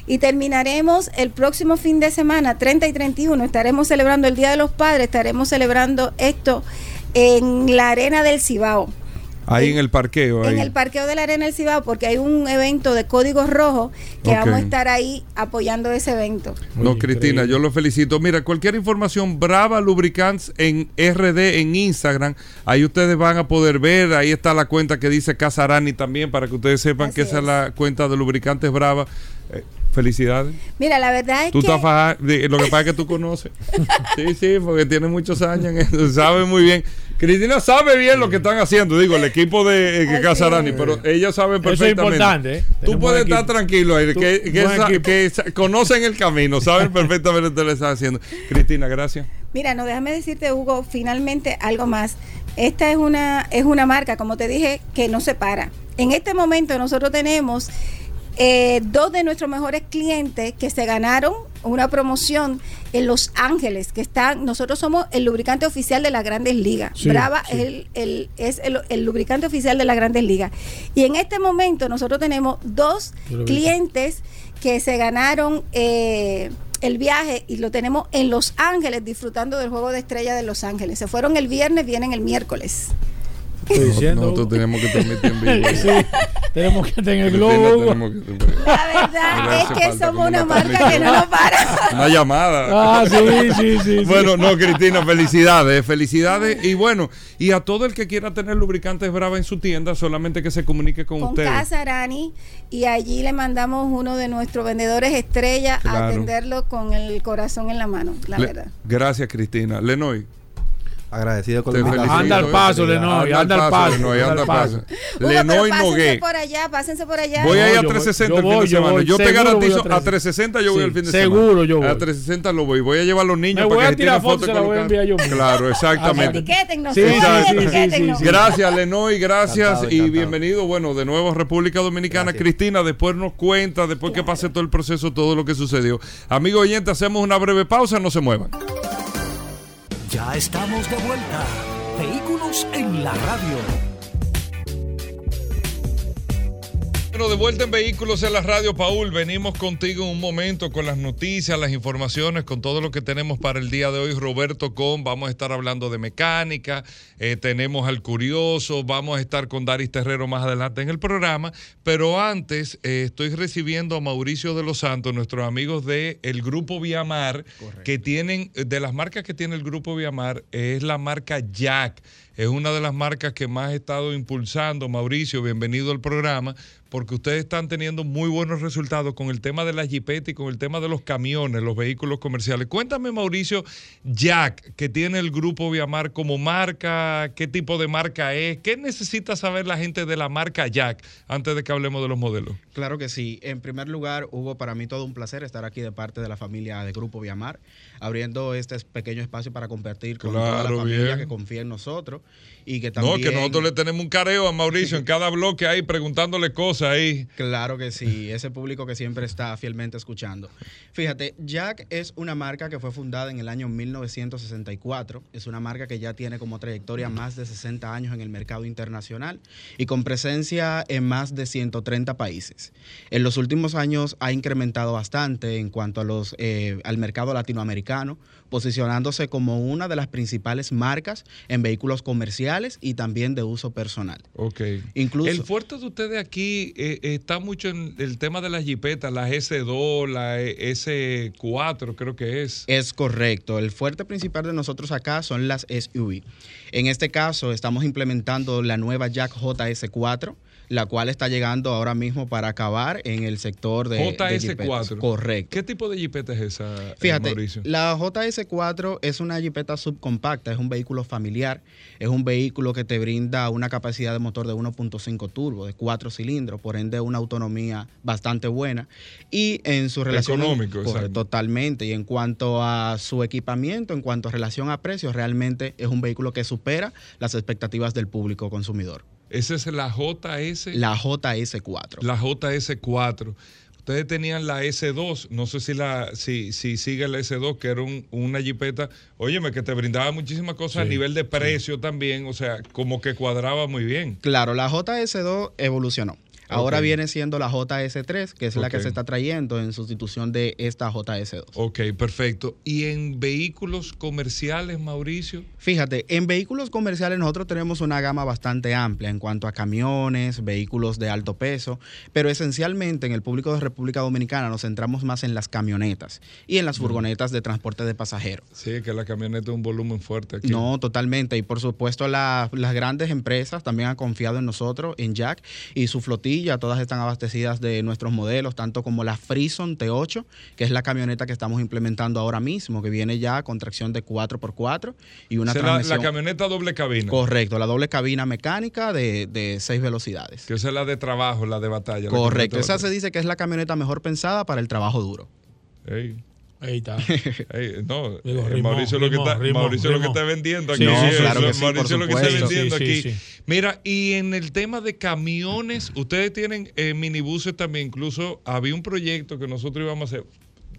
Y terminaremos el próximo fin de semana, 30 y 31. Estaremos celebrando el Día de los Padres. Estaremos celebrando esto en la Arena del Cibao. Ahí en el parqueo. En ahí. el parqueo de la Arena del Cibao, porque hay un evento de códigos rojos que vamos a estar ahí apoyando ese evento. No, Cristina, increíble. yo lo felicito. Mira, cualquier información, Brava Lubricants en RD, en Instagram, ahí ustedes van a poder ver, ahí está la cuenta que dice Casarani también, para que ustedes sepan Así que esa es la cuenta de Lubricantes Brava. Eh, Felicidades. Mira, la verdad es Tú que estás faja- de- lo que pasa es que tú conoces. [LAUGHS] Sí, sí, porque tiene muchos años en eso, sabe muy bien. Cristina sabe bien lo que están haciendo, digo, el equipo de eh, Casarani, pero ella sabe Eso es perfectamente. importante, ¿eh? Tú puedes estar tranquilo ahí, Tú- que, que, conocen el camino, [LAUGHS] saben perfectamente lo que le están haciendo. Cristina, gracias. Mira, no déjame decirte, Hugo, finalmente algo más. Esta es una, es una marca, como te dije, que no se para. En este momento nosotros tenemos eh, dos de nuestros mejores clientes que se ganaron una promoción en Los Ángeles, que están, nosotros somos el lubricante oficial de las grandes ligas. Sí, Brava sí. es, el, el- es el, el lubricante oficial de las grandes ligas. Y en este momento nosotros tenemos dos clientes que se ganaron eh, el viaje y lo tenemos en Los Ángeles disfrutando del juego de estrella de Los Ángeles. Se fueron el viernes, vienen el miércoles. Estoy diciendo. Nosotros tenemos que transmitir en vivo. [LAUGHS] Sí, tenemos que tener el Cristina, globo. La verdad es que somos una marca que no nos para. Una llamada. Ah, sí, sí, sí. sí. Bueno, no, Cristina, felicidades, felicidades. Y bueno, y a todo el que quiera tener lubricantes Brava en su tienda, solamente que se comunique con, Con ustedes. Casa Arani y allí le mandamos uno de nuestros vendedores estrella a atenderlo con el corazón en la mano, la Le- verdad. Gracias, Cristina. Lenoy. Agradecido con la invitación. Anda al paso, Lenoy, anda al paso, Lenoy, anda al paso. Lenoy pásense Nogué. por allá, pásense por allá. Voy a No, ir a yo voy- 360 yo el fin voy, de yo semana. voy, Yo te seguro garantizo, a a 360 yo voy el fin de seguro semana. yo voy. A 360 lo voy. Voy a llevar a los niños Me voy para a que tirar tiren fotos, se la voy a enviar yo. Claro, exactamente. Etiquétennos, Gracias, Lenoy, gracias y bienvenido. Bueno, de nuevo a República Dominicana. Cristina, después nos cuenta, después que pase todo el proceso, todo lo que sucedió. Amigo oyente, hacemos una breve pausa, no se muevan. Ya estamos de vuelta. Vehículos en la radio. Bueno, de vuelta en Vehículos en la Radio, Paul. Venimos contigo en un momento con las noticias, las informaciones, con todo lo que tenemos para el día de hoy. Roberto Con, vamos a estar hablando de mecánica, eh, tenemos al Curioso, vamos a estar con Daris Terrero más adelante en el programa. Pero antes, eh, estoy recibiendo a Mauricio de los Santos, nuestros amigos del el Grupo Viamar, que tienen, de las marcas que tiene el Grupo Viamar, es la marca Jack. Es una de las marcas que más he estado impulsando. Mauricio, bienvenido al programa, porque ustedes están teniendo muy buenos resultados con el tema de las jipetas y con el tema de los camiones, los vehículos comerciales. Cuéntame, Mauricio, Jack, que tiene el grupo Viamar como marca, qué tipo de marca es, qué necesita saber la gente de la marca Jack antes de que hablemos de los modelos. Claro que sí. En primer lugar, Hugo, para mí todo un placer estar aquí de parte de la familia de Grupo Viamar, abriendo este pequeño espacio para compartir con toda la familia bien. que confía en nosotros y que también... No, que nosotros le tenemos un careo a Mauricio en cada bloque ahí preguntándole cosas ahí. Claro que sí, ese público que siempre está fielmente escuchando. Fíjate, Jack es una marca que fue fundada en el año 1964. Es una marca que ya tiene como trayectoria más de 60 años en el mercado internacional y con presencia en más de 130 países. En los últimos años ha incrementado bastante en cuanto a los, eh, al mercado latinoamericano, posicionándose como una de las principales marcas en vehículos comerciales y también de uso personal. Ok. Incluso- El fuerte de ustedes aquí eh, está mucho en el tema de las jipetas, las S2, la S4, creo que es. Es correcto. El fuerte principal de nosotros acá son las SUV. En este caso, estamos implementando la nueva Jack JS4, la cual está llegando ahora mismo para acabar en el sector de, de jipetas. JS4. Correcto. ¿Qué tipo de jipeta es esa, eh, Fíjate, Mauricio? la JS4 es una jipeta subcompacta, es un vehículo familiar, es un vehículo que te brinda una capacidad de motor de 1.5 turbo, de 4 cilindros, por ende una autonomía bastante buena y en su relación Económico, totalmente y en cuanto a su equipamiento, en cuanto a relación a precios, realmente es un vehículo que supera las expectativas del público consumidor. Esa es la JS. La JS4. La JS4. Ustedes tenían la S2, no sé si la si, si sigue la S2, que era un- una jipeta, óyeme, que te brindaba muchísimas cosas a nivel de precio también, o sea, como que cuadraba muy bien. Claro, la JS2 evolucionó. Ahora viene siendo la JS3, que es la que se está trayendo en sustitución de esta JS2. Ok, perfecto. ¿Y en vehículos comerciales, Mauricio? Fíjate, en vehículos comerciales nosotros tenemos una gama bastante amplia en cuanto a camiones, vehículos de alto peso, pero esencialmente en el público de República Dominicana nos centramos más en las camionetas y en las furgonetas de transporte de pasajeros. Sí, que la camioneta es un volumen fuerte aquí. No, totalmente. Y por supuesto la- las grandes empresas también han confiado en nosotros, en Jack, y su flotilla flotilla, todas están abastecidas de nuestros modelos, tanto como la Frison T8, que es la camioneta que estamos implementando ahora mismo, que viene ya con tracción de 4x4 y una es la, transmisión... la camioneta doble cabina. Correcto, la doble cabina mecánica de, de seis velocidades. Que esa es la de trabajo, la de batalla. la Correcto, esa se dice que es la camioneta mejor pensada para el trabajo duro. Ahí está. [LAUGHS] no, Digo, eh, rimó, Mauricio, lo que está, Mauricio lo que está vendiendo aquí. sí, Sí, claro eso, que sí, Mauricio lo que está vendiendo Sí, aquí. Mira, y en el tema de camiones, ustedes tienen eh, minibuses también. Incluso había un proyecto que nosotros íbamos a hacer.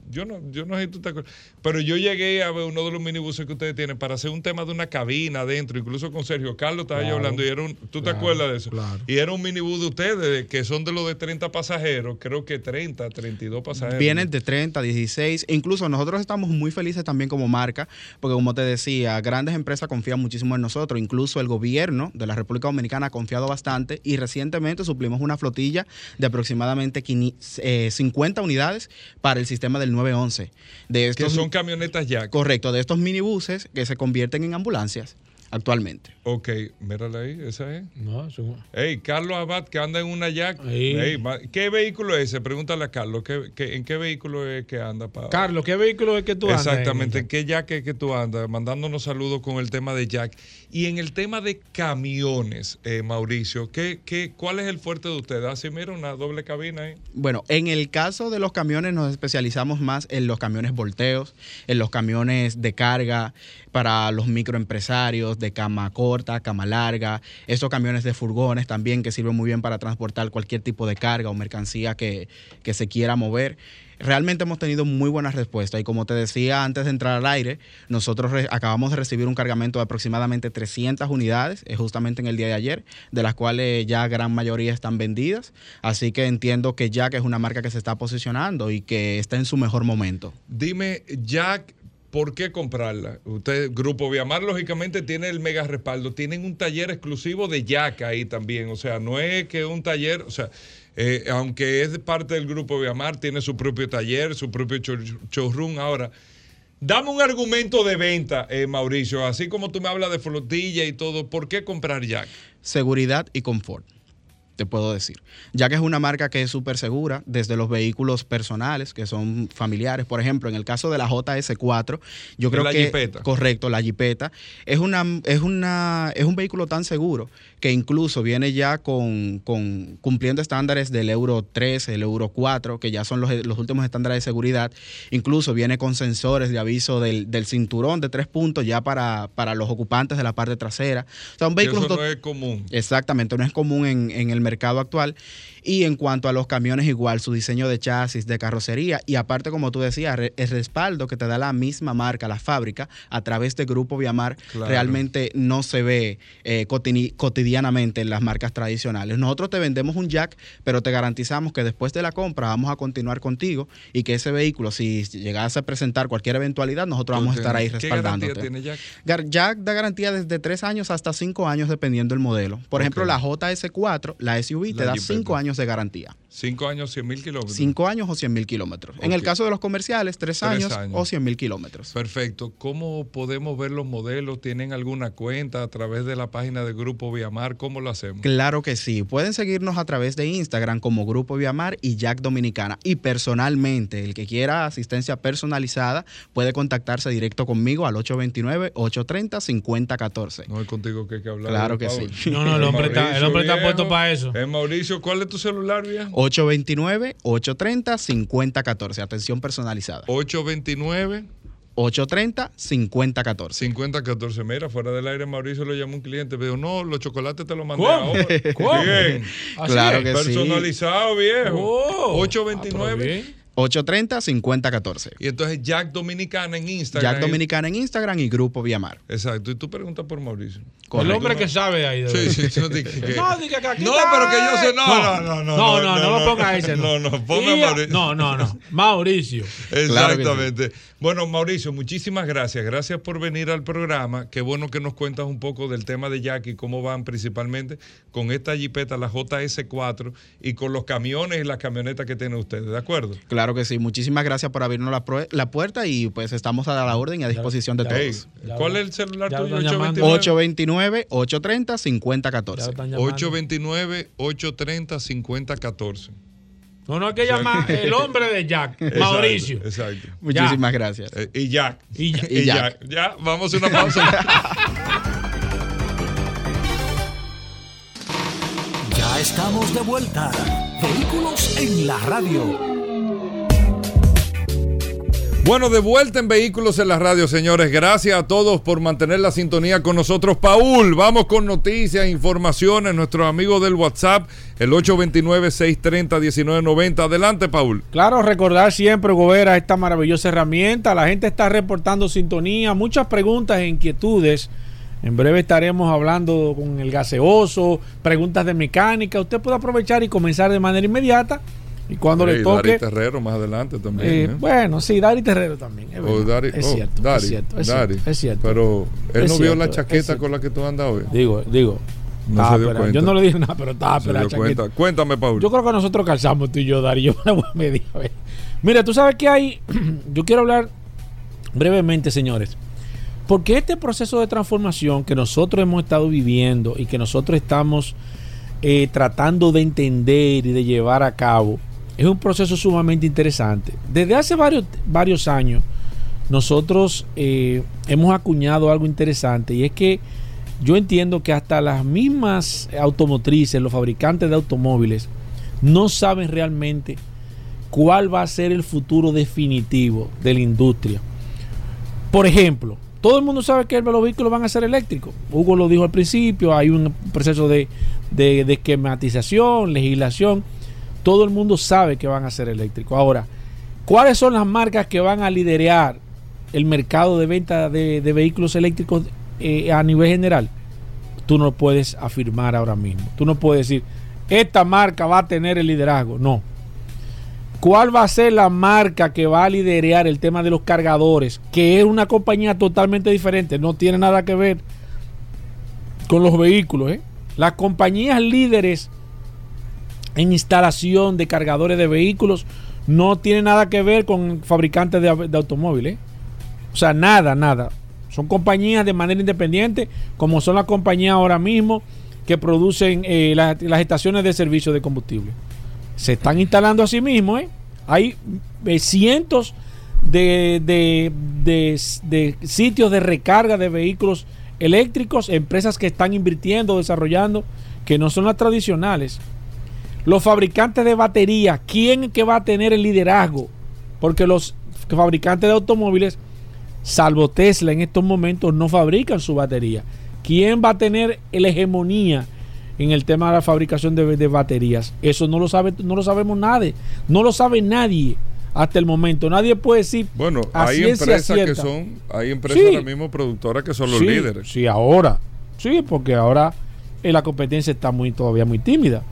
Yo no, yo no sé si tú te acuerdas, pero yo llegué a ver uno de los minibuses que ustedes tienen para hacer un tema de una cabina adentro, incluso con Sergio Carlos estaba yo hablando y era un, ¿tú te acuerdas de eso? claro. Y era un minibús de ustedes, que son de los de 30 pasajeros, creo que 30, 32 pasajeros. Vienen de 30, 16. e Incluso nosotros estamos muy felices también como marca, porque como te decía, grandes empresas confían muchísimo en nosotros. Incluso el gobierno de la República Dominicana ha confiado bastante y recientemente suplimos una flotilla de aproximadamente 500, eh, 50 unidades para el sistema del 911. De que estos, son camionetas ya. correcto, de estos minibuses que se convierten en ambulancias actualmente. Ok, mírala ahí, esa es. No, eso- Hey, Carlos Abad, que anda en una Jack. Ma- ¿Qué vehículo es ese? Pregúntale a Carlos, ¿qué, qué- en qué vehículo es que anda? Pa? Carlos, ¿qué vehículo es que tú andas? Exactamente, en? ¿en qué Jack es que tú andas? Mandándonos saludos con el tema de Jack. Y en el tema de camiones, eh, Mauricio, ¿qué, qué, ¿cuál es el fuerte de ustedes? Ah, sí, mira, una doble cabina ahí. Bueno, en el caso de los camiones nos especializamos más en los camiones volteos, en los camiones de carga para los microempresarios de cama corta, cama larga, estos camiones de furgones también que sirven muy bien para transportar cualquier tipo de carga o mercancía que, que se quiera mover. Realmente hemos tenido muy buena respuesta y como te decía antes de entrar al aire, nosotros acabamos de recibir un cargamento de aproximadamente 300 unidades, eh, justamente en el día de ayer, de las cuales ya gran mayoría están vendidas. Así que entiendo que Jack es una marca que se está posicionando y que está en su mejor momento. Dime, Jack, ¿por qué comprarla? Usted, Grupo Viamar, lógicamente, tiene el mega respaldo. Tienen un taller exclusivo de Jack ahí también. O sea, no es que un taller, o sea, eh, aunque es parte del Grupo Viamar, tiene su propio taller, su propio show- showroom. Ahora, dame un argumento de venta, eh, Mauricio. Así como tú me hablas de flotilla y todo, ¿por qué comprar Jack? seguridad y confort, te puedo decir. Ya que es una marca que es súper segura, desde los vehículos personales, que son familiares. Por ejemplo, en el caso de la JS4, yo creo La que... Jeepeta. Correcto, la Jeepeta. Es, una, es, una, es un vehículo tan seguro que incluso viene ya con, con cumpliendo estándares del Euro 3, el Euro 4, que ya son los, los últimos estándares de seguridad. Incluso viene con sensores de aviso del, del cinturón de tres puntos ya para, para los ocupantes de la parte trasera. O sea, un vehículo Eso no es común. Exactamente, no es común en, en el mercado actual. Y en cuanto a los camiones, igual, su diseño de chasis, de carrocería y aparte, como tú decías, el respaldo que te da la misma marca, la fábrica, a través de Grupo Viamar, Claro. realmente no se ve eh, cotidianamente en las marcas tradicionales. Nosotros te vendemos un jack, pero te garantizamos que después de la compra vamos a continuar contigo y que ese vehículo, si llegase a presentar cualquier eventualidad, nosotros vamos a estar ahí ¿Qué garantía respaldándote. tiene Jack? Jack da garantía desde 3 años hasta 5 años dependiendo del modelo. Por ejemplo, la JS4, la SUV, te La da Jeepeta. 5 años de garantía. Cinco años, 100 mil kilómetros. 5 años o 100 mil kilómetros. En el caso de los comerciales, 3 Tres años, años. o 100 mil kilómetros. Perfecto. ¿Cómo podemos ver los modelos? ¿Tienen alguna cuenta a través de la página de Grupo Viamar? ¿Cómo lo hacemos? Claro que sí. Pueden seguirnos a través de Instagram como Grupo Viamar y Jack Dominicana. Y personalmente, el que quiera asistencia personalizada puede contactarse directo conmigo al 829-830-5014. No es contigo que hay que hablar. Claro que Paul. sí. No, no, el hombre está- el hombre está puesto para eso. Eh, Mauricio, ¿cuál es tu celular, viejo? 829-830-5014. Atención personalizada. 829 830-5014. 5014. Mira, fuera del aire, Mauricio lo llamó un cliente. Me dijo, no, los chocolates te los mandé ¿Cómo? ahora. ¿Cómo? Bien. Así Claro es. que sí. Personalizado, viejo. Oh. 829. Ah, pero bien. 830-5014. y entonces Jack Dominicana en Instagram. Jack Dominicana en Instagram y Grupo Viamar. Exacto. Y tú preguntas por Mauricio. El hombre que sabe ahí. de Sí, verdad. sí, no, di que- No, diga que aquí No, está. pero que yo sé. No, no, no, no. No, no, no, me ponga ese. No, no, ponga Y- Mauricio. No, no, no. Mauricio. [LAUGHS] Exactamente. Bueno, Mauricio, muchísimas gracias. Gracias por venir al programa. Qué bueno que nos cuentas un poco del tema de Jack y cómo van principalmente con esta jipeta, la JS4, y con los camiones y las camionetas que tienen ustedes. ¿De acuerdo? Claro Claro que sí. Muchísimas gracias por abrirnos la, puerta y pues estamos a la orden y a disposición de todos. ¿Cuál es el celular tuyo? están llamando. 829 829-830-5014. Ya lo están llamando. 829-830-5014. No, no hay que llamar el hombre de Jack, [LAUGHS] Exacto, Mauricio. Exacto. Muchísimas gracias. Eh, y Jack. Y Y y Jack. Ya, vamos a una pausa. [LAUGHS] Ya estamos de vuelta. Vehículos en la radio. Bueno, de vuelta en Vehículos en la Radio, señores. Gracias a todos por mantener la sintonía con nosotros. Paul, vamos con noticias, informaciones. Nuestros amigos del WhatsApp, el 829-630-1990. Adelante, Paul. Claro, recordar siempre, Gobera, esta maravillosa herramienta. La gente está reportando sintonía, muchas preguntas e inquietudes. En breve estaremos hablando con el gaseoso, preguntas de mecánica. Usted puede aprovechar y comenzar de manera inmediata. Y cuando le toque. Dari Terrero más adelante también. eh, ¿eh? Bueno, sí, Dari Terrero también. Es, O verdad. Dari- es oh, cierto, Dari, es cierto, es Dari. cierto, es cierto. Pero él no vio la cierto, chaqueta cierto. con la que tú andas hoy. Digo, digo. No Ah, se dio pero cuenta. Yo no le dije nada, pero estaba Se pero. Cuéntame, Paul. Yo creo que nosotros calzamos tú y yo, Dari. Yo me voy a medir, a ver. Mira, tú sabes que hay. [CLEARS THROAT] yo quiero hablar brevemente, señores. Porque este proceso de transformación que nosotros hemos estado viviendo y que nosotros estamos eh, tratando de entender y de llevar a cabo es un proceso sumamente interesante. Desde hace varios, varios años, nosotros eh, hemos acuñado algo interesante y es que yo entiendo que hasta las mismas automotrices, los fabricantes de automóviles, no saben realmente cuál va a ser el futuro definitivo de la industria. Por ejemplo, todo el mundo sabe que los vehículos van a ser eléctricos. Hugo lo dijo al principio, hay un proceso de, de, de esquematización, legislación. Todo el mundo sabe que van a ser eléctricos. Ahora, ¿cuáles son las marcas que van a liderar el mercado de venta de, vehículos eléctricos eh, a nivel general? Tú no puedes afirmar ahora mismo. Tú no puedes decir, esta marca va a tener el liderazgo. No. ¿Cuál va a ser la marca que va a liderar el tema de los cargadores? Que es una compañía totalmente diferente, no tiene nada que ver con los vehículos. ¿eh? Las compañías líderes en instalación de cargadores de vehículos no tienen nada que ver con fabricantes de, automóviles. ¿eh? O sea, nada, nada. Son compañías de manera independiente, como son las compañías ahora mismo que producen eh, las, estaciones de servicio de combustible se están instalando a sí mismos. ¿eh? Hay eh, cientos de- de- de sitios de recarga de vehículos eléctricos, empresas que están invirtiendo, desarrollando, que no son las tradicionales. Los fabricantes de baterías, ¿quién que va a tener el liderazgo? Porque los fabricantes de automóviles, salvo Tesla en estos momentos, no fabrican su batería. ¿Quién va a tener la hegemonía en el tema de la fabricación de, de baterías? Eso no lo sabe, no lo sabemos nadie, no lo sabe nadie hasta el momento. Nadie puede decir. Bueno, hay empresas que son, hay empresas Sí. ahora mismo productoras que son los Sí, líderes. Sí, ahora. Sí, porque ahora eh, la competencia está muy todavía muy tímida.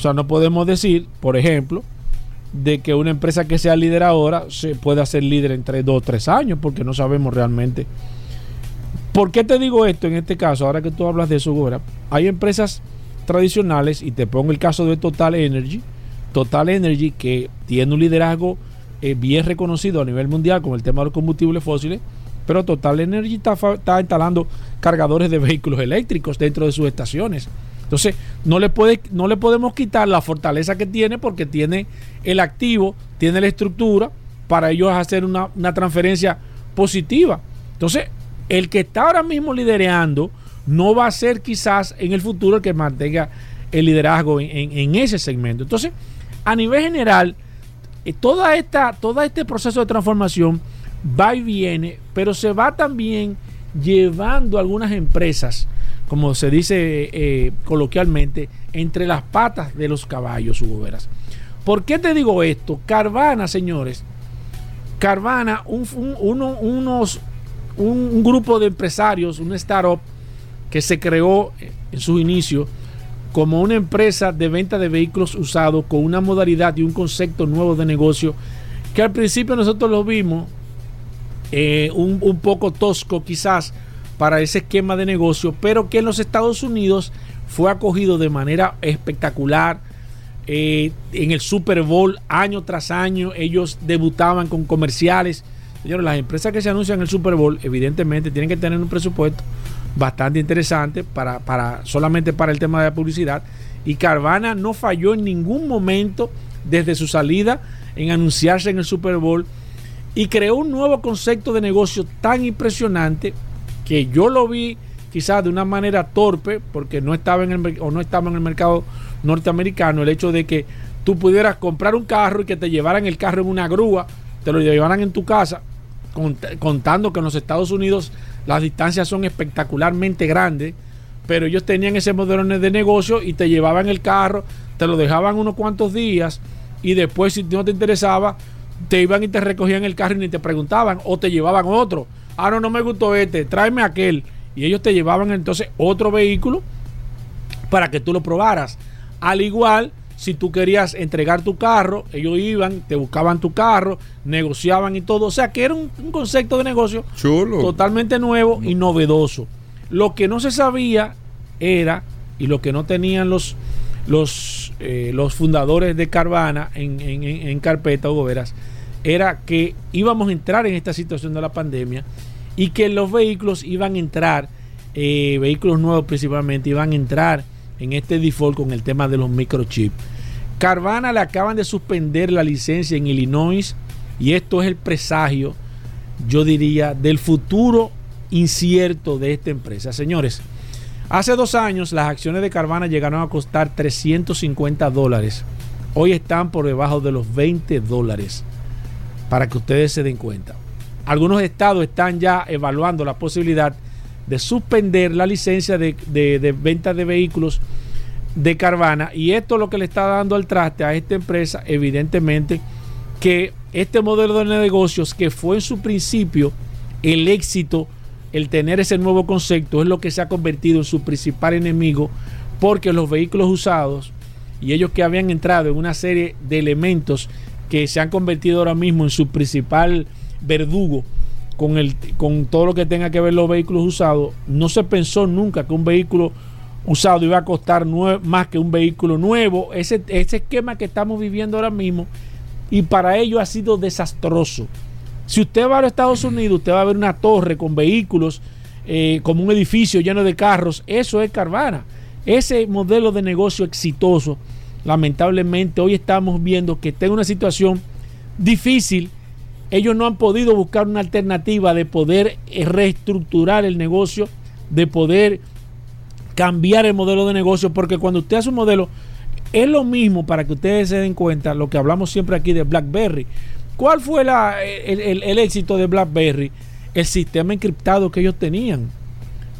O sea, no podemos decir, por ejemplo, de que una empresa que sea líder ahora se pueda ser líder entre dos o tres años, porque no sabemos realmente. ¿Por qué te digo esto en este caso? Ahora que tú hablas de eso, Gora, hay empresas tradicionales, y te pongo el caso de Total Energy, Total Energy que tiene un liderazgo eh, bien reconocido a nivel mundial con el tema de los combustibles fósiles, pero Total Energy está, instalando cargadores de vehículos eléctricos dentro de sus estaciones. Entonces, no le, puede, no le podemos quitar la fortaleza que tiene porque tiene el activo, tiene la estructura para ellos hacer una, una transferencia positiva. Entonces, el que está ahora mismo liderando no va a ser quizás en el futuro el que mantenga el liderazgo en, en- en ese segmento. Entonces, a nivel general, eh, toda esta, todo este proceso de transformación va y viene, pero se va también llevando algunas empresas, como se dice eh, coloquialmente, entre las patas de los caballos, Hugo Veras. ¿Por qué te digo esto? Carvana, señores, Carvana, un, un- uno- unos, un, grupo de empresarios, un startup que se creó eh, en sus inicios como una empresa de venta de vehículos usados con una modalidad y un concepto nuevo de negocio que al principio nosotros lo vimos eh, un poco tosco quizás para ese esquema de negocio, pero que en los Estados Unidos fue acogido de manera espectacular. eh, en el Super Bowl año tras año ellos debutaban con comerciales. Señores, las empresas que se anuncian en el Super Bowl evidentemente tienen que tener un presupuesto bastante interesante para, para solamente para el tema de la publicidad. Y Carvana no falló en ningún momento desde su salida en anunciarse en el Super Bowl y creó un nuevo concepto de negocio tan impresionante que yo lo vi quizás de una manera torpe porque no estaba en el o no estaba en el mercado norteamericano el hecho de que tú pudieras comprar un carro y que te llevaran el carro en una grúa, te lo llevaran en tu casa, contando que en los Estados Unidos las distancias son espectacularmente grandes, pero ellos tenían ese modelo de negocio y te llevaban el carro, te lo dejaban unos cuantos días y después si no te interesaba, te iban y te recogían el carro y ni te preguntaban o te llevaban otro. Ah, no, no me gustó este, tráeme aquel. Y ellos te llevaban entonces otro vehículo para que tú lo probaras. Al igual, si tú querías entregar tu carro, ellos iban, te buscaban tu carro, negociaban y todo. O sea que era un, concepto de negocio totalmente nuevo y novedoso. Lo que no se sabía era, y lo que no tenían los, los, eh, los fundadores de Carvana en, en, carpeta, Hugo Veras, era que íbamos a entrar en esta situación de la pandemia y que los vehículos iban a entrar, eh, vehículos nuevos principalmente, iban a entrar en este default con el tema de los microchips. Carvana le acaban de suspender la licencia en Illinois y esto es el presagio, yo diría, del futuro incierto de esta empresa. Señores, hace dos años las acciones de Carvana llegaron a costar 350 dólares. Hoy están por debajo de los 20 dólares, para que ustedes se den cuenta. Algunos estados están ya evaluando la posibilidad de suspender la licencia de, de, venta de vehículos de Carvana. Y esto es lo que le está dando al traste a esta empresa, evidentemente que este modelo de negocios que fue en su principio el éxito, el tener ese nuevo concepto es lo que se ha convertido en su principal enemigo porque los vehículos usados y ellos que habían entrado en una serie de elementos que se han convertido ahora mismo en su principal verdugo con, el, con todo lo que tenga que ver los vehículos usados, no se pensó nunca que un vehículo usado iba a costar más que un vehículo nuevo. Ese, ese esquema que estamos viviendo ahora mismo y para ello ha sido desastroso. Si usted va a los Estados Unidos, usted va a ver una torre con vehículos, eh, como un edificio lleno de carros. Eso es Carvana. Ese modelo de negocio exitoso, lamentablemente hoy estamos viendo que está en una situación difícil ellos no han podido buscar una alternativa de poder eh, reestructurar el negocio, de poder cambiar el modelo de negocio, porque cuando usted hace un modelo, es lo mismo para que ustedes se den cuenta, lo que hablamos siempre aquí de BlackBerry. ¿Cuál fue el, el éxito de BlackBerry? El sistema encriptado que ellos tenían.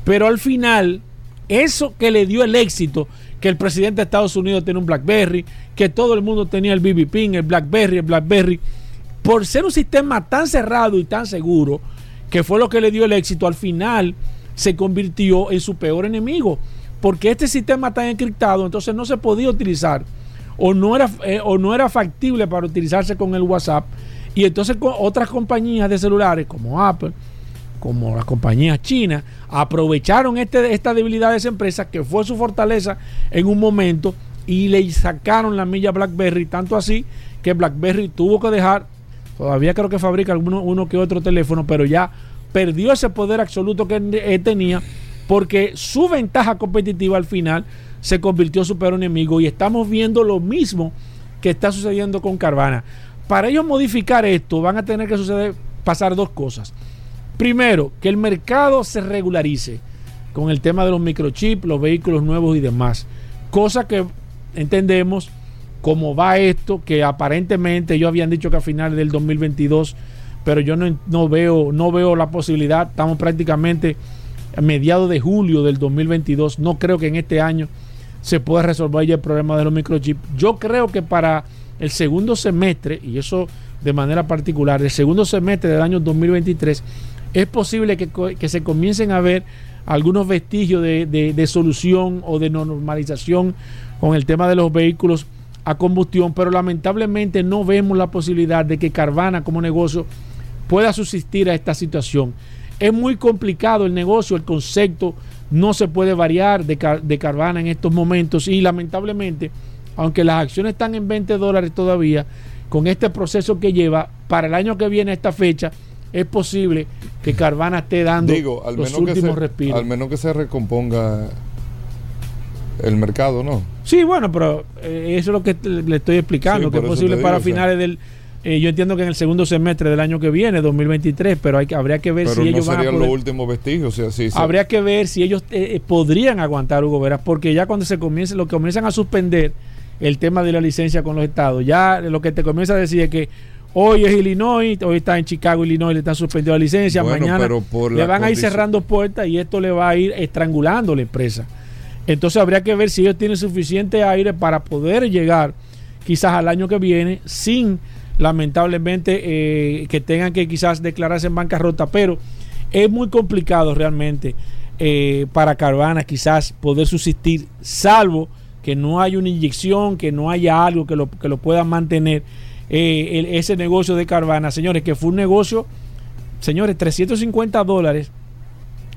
Pero al final, eso que le dio el éxito, que el presidente de Estados Unidos tiene un BlackBerry, que todo el mundo tenía el BB Pin, el BlackBerry, el BlackBerry, por ser un sistema tan cerrado y tan seguro, que fue lo que le dio el éxito, al final se convirtió en su peor enemigo. Porque este sistema está encriptado, entonces no se podía utilizar o no era, eh, o no era factible para utilizarse con el WhatsApp. Y entonces otras compañías de celulares como Apple, como las compañías chinas, aprovecharon este, esta debilidad de esa empresa, que fue su fortaleza en un momento, y le sacaron la milla BlackBerry, tanto así que BlackBerry tuvo que dejar Todavía creo que fabrica alguno, uno que otro teléfono, pero ya perdió ese poder absoluto que eh, tenía porque su ventaja competitiva al final se convirtió en su peor enemigo y estamos viendo lo mismo que está sucediendo con Carvana. Para ellos modificar esto van a tener que suceder, pasar dos cosas. Primero, que el mercado se regularice con el tema de los microchips, los vehículos nuevos y demás. Cosa que entendemos cómo va esto, que aparentemente ellos habían dicho que a finales del 2022, pero yo no, veo, no veo la posibilidad, estamos prácticamente a mediados de julio del 2022, no creo que en este año se pueda resolver ya el problema de los microchips. Yo creo que para el segundo semestre, y eso de manera particular, el segundo semestre del año 2023, es posible que, se comiencen a ver algunos vestigios de, de solución o de normalización con el tema de los vehículos a combustión, pero lamentablemente no vemos la posibilidad de que Carvana como negocio pueda subsistir a esta situación. Es muy complicado el negocio, el concepto no se puede variar de, de Carvana en estos momentos y lamentablemente aunque las acciones están en 20 dólares todavía, con este proceso que lleva, para el año que viene, a esta fecha, es posible que Carvana esté dando Digo, al los menos, que últimos se, respiros. al menos que se recomponga el mercado, ¿no? Sí, bueno, pero eh, eso es lo que le estoy explicando, Sí, que es posible para digo, o sea. finales del... eh, yo entiendo que en el segundo semestre del año que viene, 2023, pero hay que, habría que ver Pero si no ellos van a serían poder- los últimos vestigios. O sea, sí, sí. Habría que ver si ellos eh, eh, podrían aguantar Hugo Veras, porque ya cuando se comience, lo que comienzan a suspender el tema de la licencia con los estados, ya lo que te comienza a decir es que hoy es Illinois, hoy está en Chicago, Illinois, le están suspendiendo la licencia, Bueno, mañana pero por le van a ir cerrando puertas y esto le va a ir estrangulando la empresa. Entonces habría que ver si ellos tienen suficiente aire para poder llegar quizás al año que viene sin lamentablemente eh, que tengan que quizás declararse en bancarrota, pero es muy complicado realmente eh, para Carvana quizás poder subsistir, salvo que no haya una inyección, que no haya algo que lo, que lo pueda mantener eh, ese negocio de Carvana. Señores, que fue un negocio, señores, 350 dólares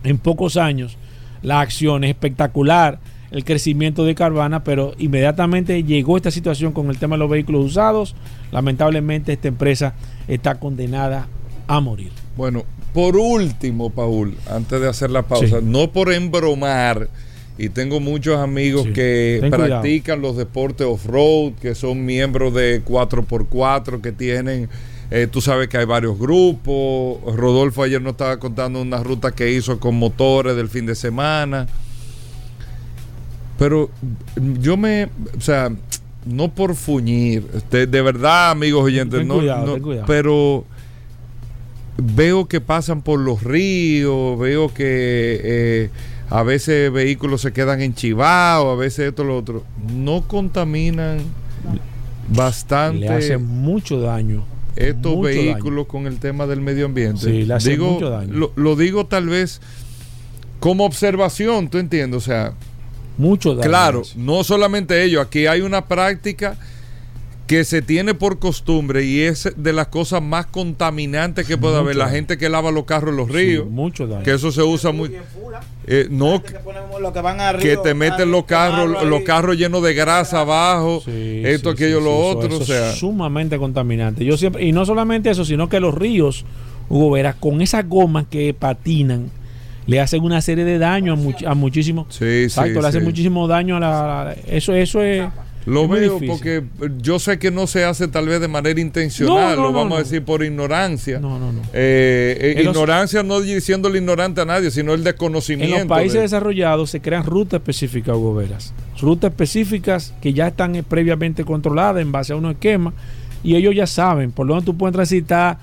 en pocos años. La acción es espectacular, el crecimiento de Carvana, pero inmediatamente llegó esta situación con el tema de los vehículos usados. Lamentablemente esta empresa está condenada a morir. Bueno, por último, Paul, antes de hacer la pausa, Sí. no por embromar, y tengo muchos amigos Sí, que ten cuidado. practican los deportes off-road, que son miembros de 4x4, que tienen, eh, tú sabes que hay varios grupos. Rodolfo ayer nos estaba contando una ruta que hizo con motores del fin de semana. Pero yo me, o sea, no por fuñir, de, de verdad, amigos oyentes, Ten no, cuidado, no, ten cuidado. pero veo que pasan por los ríos, veo que eh, a veces vehículos se quedan enchivados, a veces esto lo otro. No contaminan bastante Le hace mucho daño. Estos mucho vehículos con el tema del medio ambiente. Sí, le hace digo, mucho daño. Lo, lo digo tal vez como observación, ¿tú entiendes? O sea, Mucho daño. Claro, no solamente ello, aquí hay una práctica que se tiene por costumbre y es de las cosas más contaminantes que puede Mucho haber. La daño. gente que lava los carros en los Sí, ríos, mucho daño. que eso se usa muy... eh, no, que van te meten los carros, los carros llenos de grasa abajo, Sí, esto, sí, aquello, sí, lo sí, eso- otro, eso o sea... es sumamente contaminante. Yo siempre, y no solamente eso, sino que los ríos, Hugo Vera, con esas gomas que patinan, le hacen una serie de daños a, much- a muchísimos. Sí, Exacto, sí, le hacen sí. muchísimo daño a la. a la- eso, eso es. Lo es veo porque yo sé que no se hace tal vez de manera intencional, No, no, lo no, vamos a decir por ignorancia. No, no, no. Eh, eh, En los- ignorancia no diciéndole ignorante a nadie, sino el En desconocimiento. los países de- desarrollados se crean rutas específicas, Hugo Veras. Rutas específicas que ya están eh, previamente controladas en base a unos esquemas y ellos ya saben por dónde tú puedes transitar,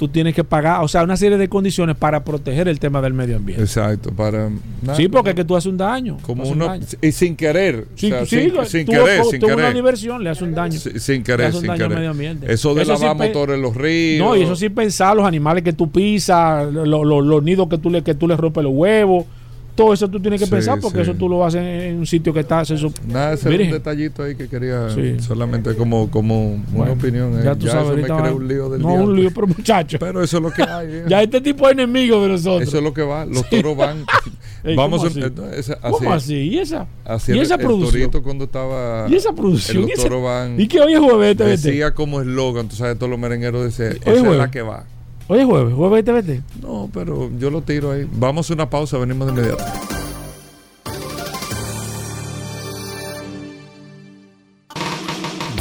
tú tienes que pagar, o sea, una serie de condiciones para proteger el tema del medio ambiente. Exacto, para... nada, Sí, porque es que tú haces un daño. Como tú uno... daño. Y sin querer. Sí, o sea, sí, sin, lo- sin tú- querer, tú- sin tú una querer. diversión le hace un daño. Sí, sin querer, sin daño al querer. medio ambiente. Eso de Eso lavar pe- motores en los ríos. No, y eso sin pensar los animales que tú pisas, lo- lo- los nidos que tú le que tú le rompes los huevos, todo eso tú tienes que Sí, pensar porque sí. eso tú lo haces en un sitio que está sup- Nada, ese era un detallito ahí que quería Sí. solamente como, como una Bueno, opinión. eh. Ya tú sabes, eso me va- un lío del No, diablo. un lío, pero muchacho. Pero eso es lo que hay. [LAUGHS] eh. ya este tipo es enemigo de nosotros. Eso es lo que va. Los toros van. [LAUGHS] Ey, Vamos ¿cómo a, así? eh, ¿Cómo así? ¿Y esa? así ¿Y esa el producción? cuando estaba. ¿Y esa producción? ¿Y esa- toros van. ¿Y que hoy es jueves este? Decía como eslogan, tú sabes, todos los merengueros decían, esa es la que va. Hoy es jueves, jueves este vete. No, pero yo lo tiro ahí. Vamos a una pausa, venimos de inmediato.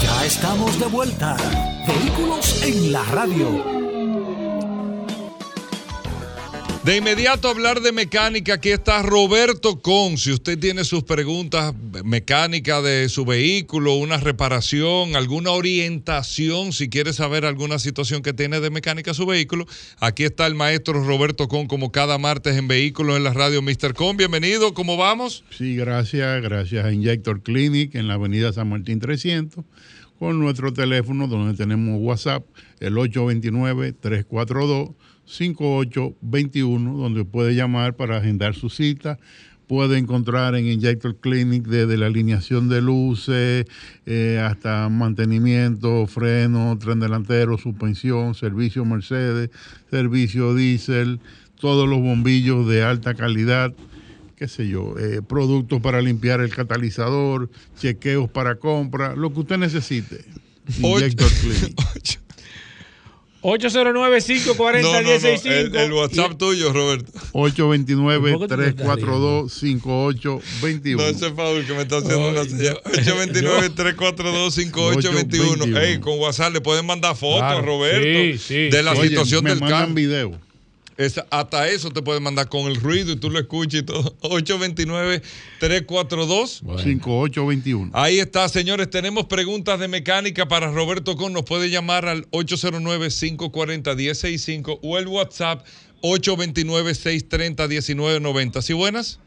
Ya estamos de vuelta. Vehículos en la radio. De inmediato hablar de mecánica, aquí está Roberto Con. Si usted tiene sus preguntas mecánicas de su vehículo, una reparación, alguna orientación, si quiere saber alguna situación que tiene de mecánica su vehículo, aquí está el maestro Roberto Con como cada martes en Vehículos en la radio Mr. Con. Bienvenido, ¿cómo vamos? Sí, gracias, gracias a Injector Clinic en la avenida San Martín 300, con nuestro teléfono donde tenemos WhatsApp, el 829-342-5821, donde puede llamar para agendar su cita. Puede encontrar en Injector Clinic desde la alineación de luces eh, hasta mantenimiento, freno, tren delantero, suspensión, servicio Mercedes, servicio diésel, todos los bombillos de alta calidad qué sé yo, eh, productos para limpiar el catalizador, chequeos para compra, lo que usted necesite. Injector Clinic. [LAUGHS] 809-540-165. el, el WhatsApp tuyo, Roberto. 829-342-5821. No, ese es Paul que me está haciendo una señal. 829-342-5821. Ey, con WhatsApp le pueden mandar fotos, Claro. Roberto, Sí, sí. de la Oye, situación me del mandan carro. video. Hasta eso te pueden mandar con el ruido y tú lo escuchas y todo. [LAUGHS] 829-342. 5821. Ahí está, señores. Tenemos preguntas de mecánica para Roberto Con. Nos puede llamar al 809-540-1065 o el WhatsApp 829-630-1990. ¿Sí, buenas?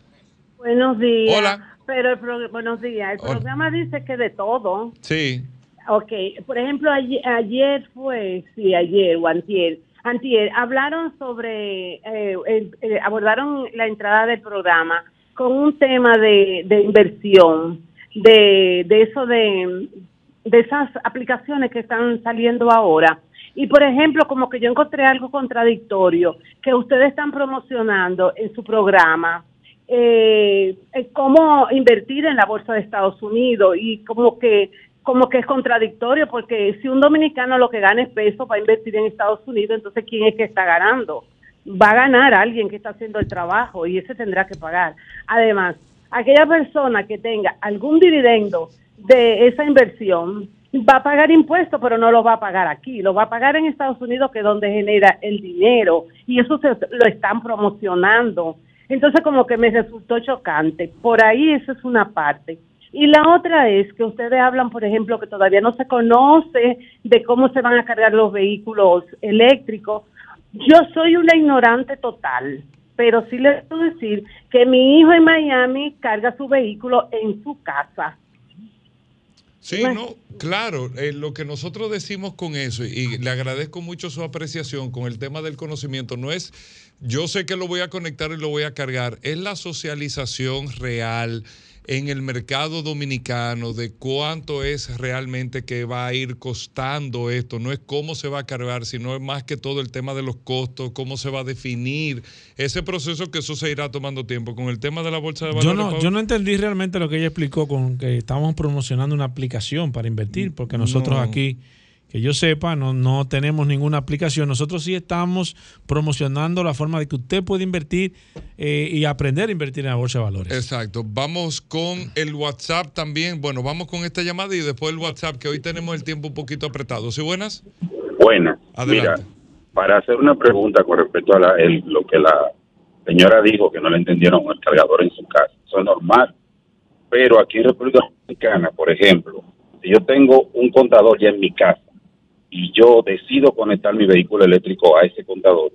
Buenos días. Hola. Pero el pro- buenos días. El Hola. programa dice que de todo. Sí. Ok, por ejemplo, ayer, ayer fue, sí, ayer o antier, antier, hablaron sobre, eh, eh, abordaron la entrada del programa con un tema de, de inversión, de, de eso de, de esas aplicaciones que están saliendo ahora. Y por ejemplo, como que yo encontré algo contradictorio que ustedes están promocionando en su programa, eh, eh, cómo invertir en la bolsa de Estados Unidos y como que como que es contradictorio porque si un dominicano lo que gana es peso va a invertir en Estados Unidos, entonces ¿quién es que está ganando? Va a ganar alguien que está haciendo el trabajo y ese tendrá que pagar. Además, aquella persona que tenga algún dividendo de esa inversión va a pagar impuestos, pero no lo va a pagar aquí, lo va a pagar en Estados Unidos, que es donde genera el dinero, y eso se, lo están promocionando. Entonces, como que me resultó chocante. Por ahí esa es una parte. Y la otra es que ustedes hablan, por ejemplo, que todavía no se conoce de cómo se van a cargar los vehículos eléctricos. Yo soy una ignorante total, pero sí les puedo decir que mi hijo en Miami carga su vehículo en su casa. Sí, no, claro, eh, lo que nosotros decimos con eso, y le agradezco mucho su apreciación con el tema del conocimiento, no es, yo sé que lo voy a conectar y lo voy a cargar, es la socialización real en el mercado dominicano de cuánto es realmente que va a ir costando esto, no es cómo se va a cargar, sino es más que todo el tema de los costos, cómo se va a definir ese proceso que eso se irá tomando tiempo. Con el tema de la bolsa de valores, Yo no, yo no entendí realmente lo que ella explicó con que estamos promocionando una aplicación para invertir, porque nosotros No. aquí, que yo sepa, no, no tenemos ninguna aplicación. Nosotros sí estamos promocionando la forma de que usted puede invertir eh, y aprender a invertir en la bolsa de valores. Exacto. Vamos con el WhatsApp también. Bueno, vamos con esta llamada y después el WhatsApp, que hoy tenemos el tiempo un poquito apretado. ¿Sí, buenas? Buenas. Adelante. Mira, para hacer una pregunta con respecto a la- el- lo que la señora dijo, que no le entendieron el cargador en su casa. Eso es normal. Pero aquí en República Dominicana, por ejemplo, si yo tengo un contador ya en mi casa y yo decido conectar mi vehículo eléctrico a ese contador,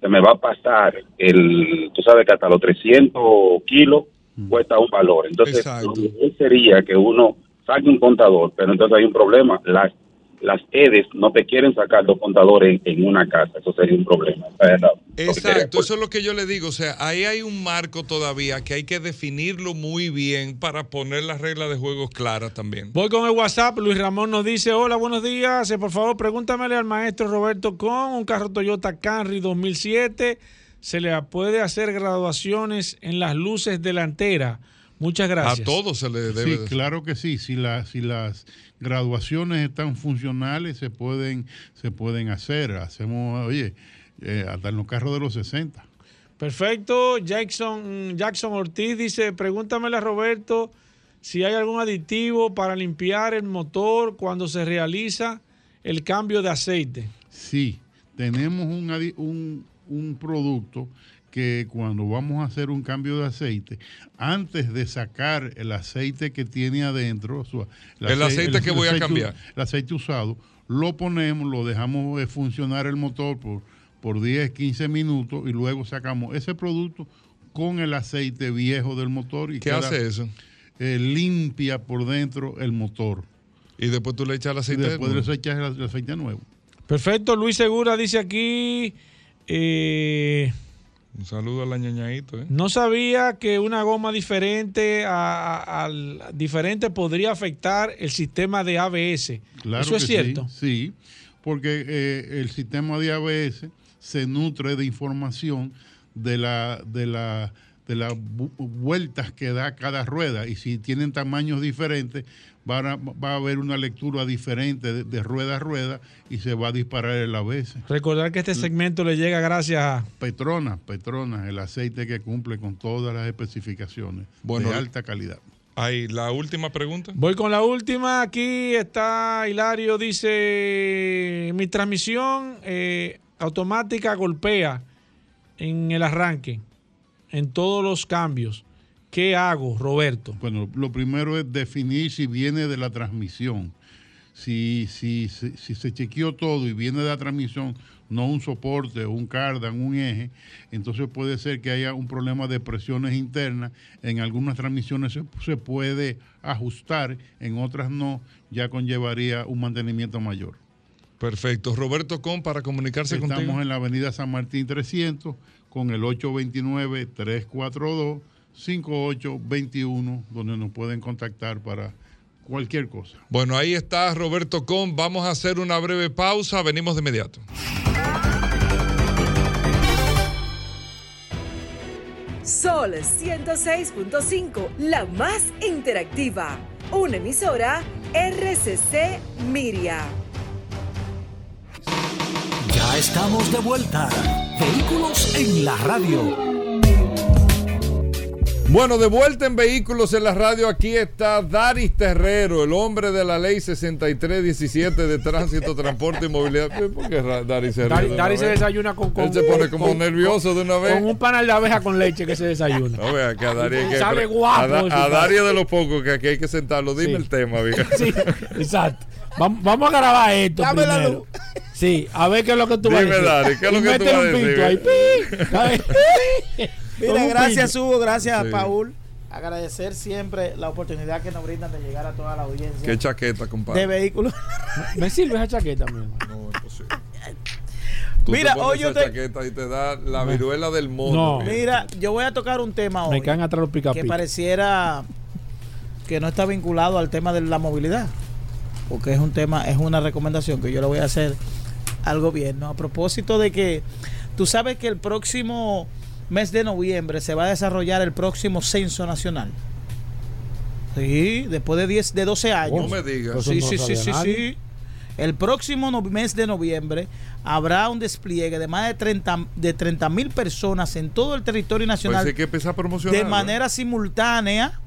se me va a pasar el, tú sabes que hasta los 300 kilos cuesta un valor. Entonces, lo sería que uno saque un contador, pero entonces hay un problema. Las las EDES no te quieren sacar dos contadores en, en una casa. Eso sería un problema. Exacto, eso es lo que yo le digo. O sea, ahí hay un marco todavía que hay que definirlo muy bien para poner las reglas de juego claras también. Voy con el WhatsApp. Luis Ramón nos dice: Hola, buenos días. Eh, Por favor, pregúntamele al maestro Roberto con un carro Toyota Camry 2007. ¿Se le puede hacer graduaciones en las luces delanteras? Muchas gracias. A todos se le debe. Sí, claro que sí. Si, la- si las graduaciones están funcionales, se pueden, se pueden hacer. Hacemos, oye, eh, hasta en los carros de los 60. Perfecto. Jackson, Jackson Ortiz dice: Pregúntamele a Roberto si hay algún aditivo para limpiar el motor cuando se realiza el cambio de aceite. Sí, tenemos un, un, un producto que cuando vamos a hacer un cambio de aceite, antes de sacar el aceite que tiene adentro, El aceite que voy a aceite- cambiar. el aceite usado, lo ponemos, lo dejamos eh, funcionar el motor por, por 10, 15 minutos y luego sacamos ese producto con el aceite viejo del motor. Y ¿Qué queda, hace eso? eh, limpia por dentro el motor. Y después tú le echas el Y aceite. después nuevo. le echas el, el aceite nuevo. Perfecto. Luis Segura dice aquí. eh, Un saludo a la ñañadito, ¿eh? No sabía que una goma diferente a- a- al diferente podría afectar el sistema de ABS. Claro Eso es cierto. Sí, sí, porque eh, el sistema de ABS se nutre de información de la, de la, de las vueltas que da cada rueda y si tienen tamaños diferentes va a, va a haber una lectura diferente de, de rueda a rueda y se va a disparar el ABS. Recordar que este segmento le llega gracias a Petronas, Petronas, el aceite que cumple con todas las especificaciones Bueno, de alta calidad. Ahí, la última pregunta. Voy con la última. Aquí está Hilario. Dice: Mi transmisión eh, automática golpea en el arranque, en todos los cambios. ¿Qué hago, Roberto? Bueno, lo primero es definir si viene de la transmisión. Si, si, si, si se chequeó todo y viene de la transmisión, no un soporte, un cardan, un eje, entonces puede ser que haya un problema de presiones internas. En algunas transmisiones se, se puede ajustar, en otras no, ya conllevaría un mantenimiento mayor. Perfecto. Roberto Con, para comunicarse Estamos contigo. en la avenida San Martín 300 con el 829-342-5821, donde nos pueden contactar para cualquier cosa. Bueno, ahí está Roberto Con. Vamos a hacer una breve pausa. Venimos de inmediato. Sol 106.5, la más interactiva. Una emisora RCC Miria. Ya estamos de vuelta. Vehículos en la radio. Bueno, de vuelta en Vehículos en la Radio, aquí está Daris Terrero, el hombre de la ley 6317 de Tránsito, Transporte y Movilidad. ¿Por qué Daris se ríe Dari, de una Dari se desayuna con, con- Él se pone como con- nervioso de una vez. Con un panal de abeja con leche que se desayuna. No vea que a Dari hay que pre- guapo A, Da- de a los pocos que aquí hay que sentarlo. Dime Sí. el tema, vieja. [LAUGHS] Sí, exacto. Vamos, vamos a grabar esto Dame la primero. Sí, a ver qué es lo que tú vas a Dime, decir. Dari, ¿qué es lo Y que tú vas a un decir? ahí, pi. [LAUGHS] Mira, gracias. Hugo, gracias Sí. Paul. Agradecer siempre la oportunidad que nos brindan de llegar a toda la audiencia Qué chaqueta, compadre. de vehículos. [LAUGHS] Me sirve esa chaqueta, mi hermano. No, imposible. [LAUGHS] Tú Mira, te pones hoy yo esa te- chaqueta y te da la viruela del mono. No. Mira, yo voy a tocar un tema Me hoy caen atrás los pica que pareciera que no está vinculado al tema de la movilidad, porque es un tema, es una recomendación que yo le voy a hacer al gobierno a propósito de que tú sabes que el próximo mes de noviembre se va a desarrollar el próximo censo nacional. Sí, después de 10 de 12 años. No me digas. Pues Sí, no sí, sí. El próximo no- mes de noviembre habrá un despliegue de más de 30 de 30 mil personas en todo el territorio Pues nacional hay que empezar a promocionar. de manera simultánea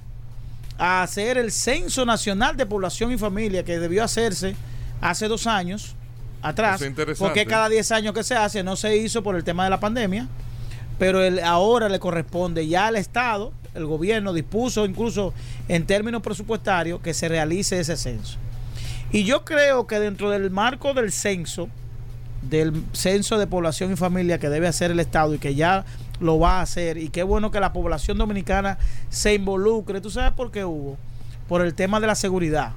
a hacer el Censo Nacional de Población y Familia que debió hacerse hace dos años atrás. Eso es interesante. Porque cada 10 años que se hace no se hizo por el tema de la pandemia. Pero el, ahora le corresponde ya al Estado, el gobierno dispuso incluso en términos presupuestarios que se realice ese censo. Y yo creo que dentro del marco del censo, del censo de población y familia que debe hacer el Estado y que ya lo va a hacer, y qué bueno que la población dominicana se involucre. ¿Tú sabes por qué hubo? Por el tema de la seguridad.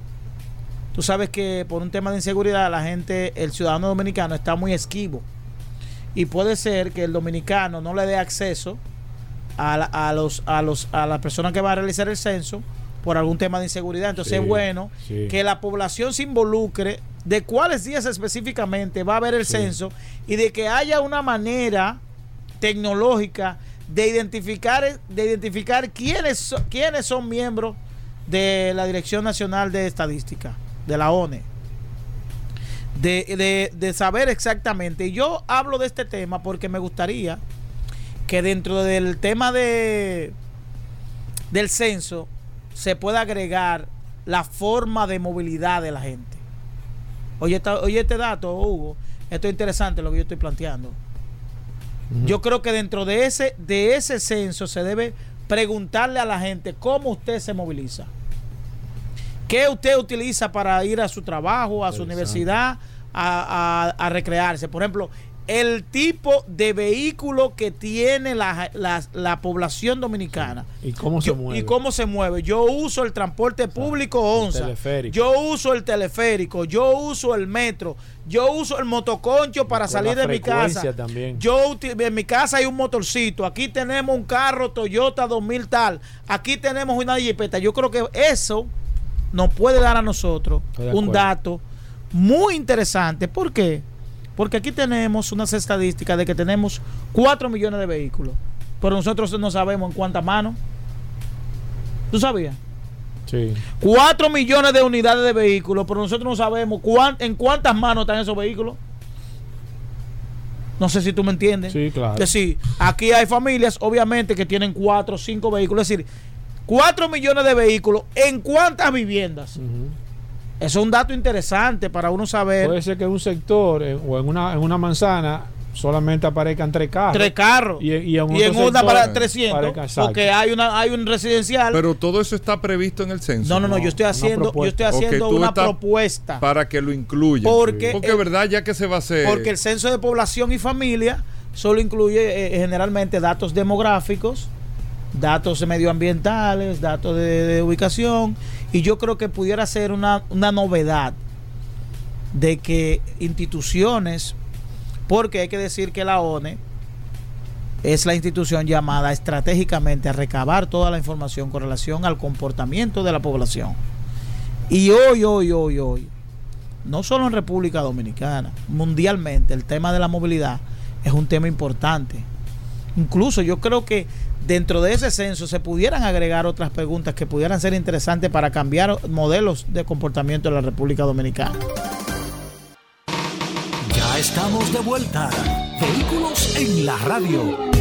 Tú sabes que por un tema de inseguridad la gente, el ciudadano dominicano está muy esquivo. Y puede ser que el dominicano no le dé acceso a, la- a los, a, los, a las personas que van a realizar el censo por algún tema de inseguridad. Entonces Sí, es bueno sí. que la población se involucre de cuáles días específicamente va a haber el Sí. censo y de que haya una manera tecnológica de identificar de identificar quiénes quiénes son miembros de la Dirección Nacional de Estadística, de la ONE. De, de- de saber exactamente. Y yo hablo de este tema porque me gustaría que dentro del tema de del censo se pueda agregar la forma de movilidad de la gente. Oye, esta- oye este dato, Hugo, esto es interesante lo que yo estoy planteando. Yo creo que dentro de ese, de ese censo se debe preguntarle a la gente cómo usted se moviliza. ¿Qué usted utiliza para ir a su trabajo, a su universidad, a, a- a recrearse? Por ejemplo, el tipo de vehículo que tiene la, la- la población dominicana. ¿Y cómo se mueve? ¿Y cómo se mueve? Yo uso el transporte público ONSA. teleférico. Yo uso el teleférico. Yo uso el metro. Yo uso el motoconcho para con salir de mi casa. también. Yo en mi casa hay un motorcito. Aquí tenemos un carro Toyota 2000 tal. Aquí tenemos una jipeta. Yo creo que eso nos puede dar a nosotros un dato muy interesante. ¿Por qué? Porque aquí tenemos unas estadísticas de que tenemos 4 millones de vehículos. pero nosotros no sabemos en cuántas manos. ¿Tú sabías? Sí. 4 millones de unidades de vehículos, pero nosotros no sabemos cuán- en cuántas manos están esos vehículos. No sé si tú me entiendes. Sí, claro. Es decir, aquí hay familias, obviamente, que tienen 4 o 5 vehículos. Es decir, 4 millones de vehículos, ¿en cuántas viviendas? Eso es un dato interesante para uno saber. Puede ser que en un sector eh, o en una, en una manzana solamente aparezcan tres carros. Tres carros. Y, y en, y en una para 300, aparezcan- exacto. porque hay una hay un residencial. Pero todo eso está previsto en el censo. no, no, no, yo estoy haciendo, yo estoy haciendo una propuesta. Para que lo incluya. Porque Porque el- verdad, ya que se va a hacer. Porque el censo de población y familia solo incluye eh, generalmente datos demográficos, datos medioambientales, datos de, de ubicación, y yo creo que pudiera ser una, una novedad de que instituciones, porque hay que decir que la ONE es la institución llamada estratégicamente a recabar toda la información con relación al comportamiento de la población. Y hoy, hoy, hoy, hoy, no solo en República Dominicana, mundialmente el tema de la movilidad es un tema importante. Incluso yo creo que dentro de ese censo se pudieran agregar otras preguntas que pudieran ser interesantes para cambiar modelos de comportamiento en la República Dominicana. Ya estamos de vuelta. Vehículos en la radio.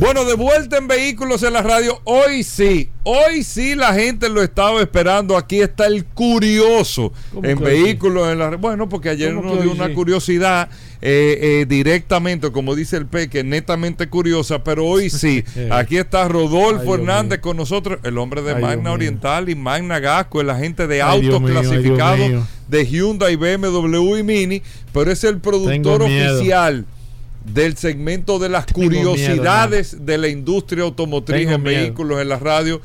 Bueno, de vuelta en Vehículos en la Radio. Hoy sí, hoy sí la gente lo estaba esperando. Aquí está el curioso ¿Cómo en? Vehículos en la Radio. Bueno, porque ayer ¿Cómo nos dio una sí? curiosidad eh, eh, directamente, como dice el Peque, netamente curiosa, pero hoy [LAUGHS] sí. Aquí está Rodolfo Ay, Hernández con nosotros, el hombre de Ay, Magna. Oriental y Magna Gasco, el agente de Ay, autos clasificados de Hyundai, BMW y Mini, pero es el productor oficial del segmento de las Tengo miedo, curiosidades de la industria automotriz Tengo en miedo. vehículos en la radio,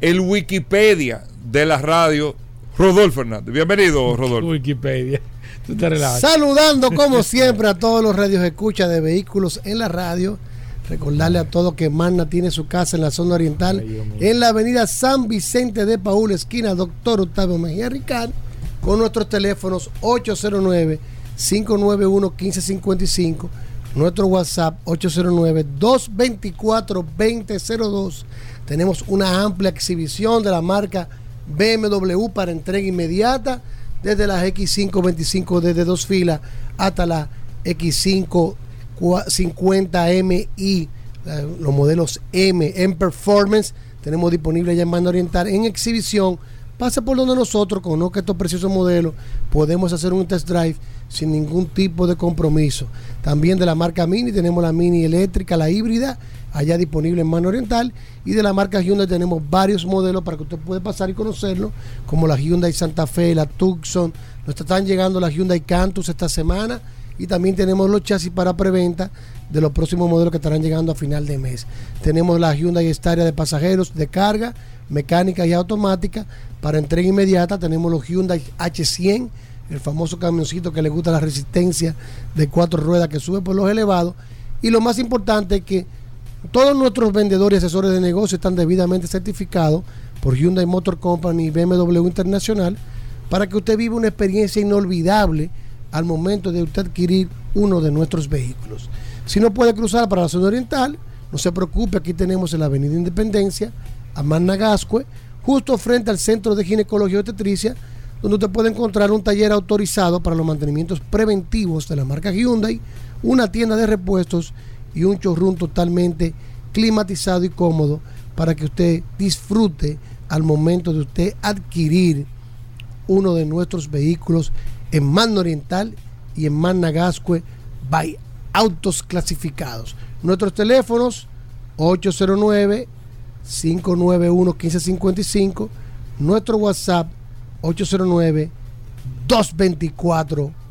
el Wikipedia de la radio, Rodolfo Hernández. Bienvenido, Rodolfo. Wikipedia. Tú te relajas. Saludando como [LAUGHS] siempre a todos los radios escucha de vehículos en la radio. Recordarle a todos que Magna tiene su casa en la zona oriental, Ay, en la avenida San Vicente de Paúl, esquina Doctor Octavio Mejía Ricard, con nuestros teléfonos 809-591-1555, nuestro WhatsApp 809-224-2002. Tenemos una amplia exhibición de la marca BMW para entrega inmediata, desde las X525 desde dos filas hasta la X550MI, eh, los modelos M en performance. Tenemos disponible ya en Manda Oriental en exhibición. Pasa por donde nosotros, conozca estos preciosos modelos, podemos hacer un test drive sin ningún tipo de compromiso. También de la marca Mini tenemos la Mini eléctrica, la híbrida, allá disponible en Mano Oriental. Y de la marca Hyundai tenemos varios modelos para que usted pueda pasar y conocerlo, como la Hyundai Santa Fe, la Tucson. Nos están llegando la Hyundai Cantus esta semana. Y también tenemos los chasis para preventa de los próximos modelos que estarán llegando a final de mes. Tenemos la Hyundai Staria de pasajeros, de carga, mecánica y automática. Para entrega inmediata tenemos los Hyundai H100, el famoso camioncito que le gusta la resistencia de cuatro ruedas que sube por los elevados. Y lo más importante es que todos nuestros vendedores y asesores de negocio están debidamente certificados por Hyundai Motor Company y BMW Internacional para que usted viva una experiencia inolvidable al momento de usted adquirir uno de nuestros vehículos. Si no puede cruzar para la zona oriental, no se preocupe, aquí tenemos en la Avenida Independencia, a Managascue, justo frente al Centro de Ginecología y Obstetricia, donde usted puede encontrar un taller autorizado para los mantenimientos preventivos de la marca Hyundai, una tienda de repuestos y un showroom totalmente climatizado y cómodo para que usted disfrute al momento de usted adquirir uno de nuestros vehículos en Magna Oriental y en Magna Gascue by Autos Clasificados. Nuestros teléfonos 809 591 1555, nuestro WhatsApp 809 224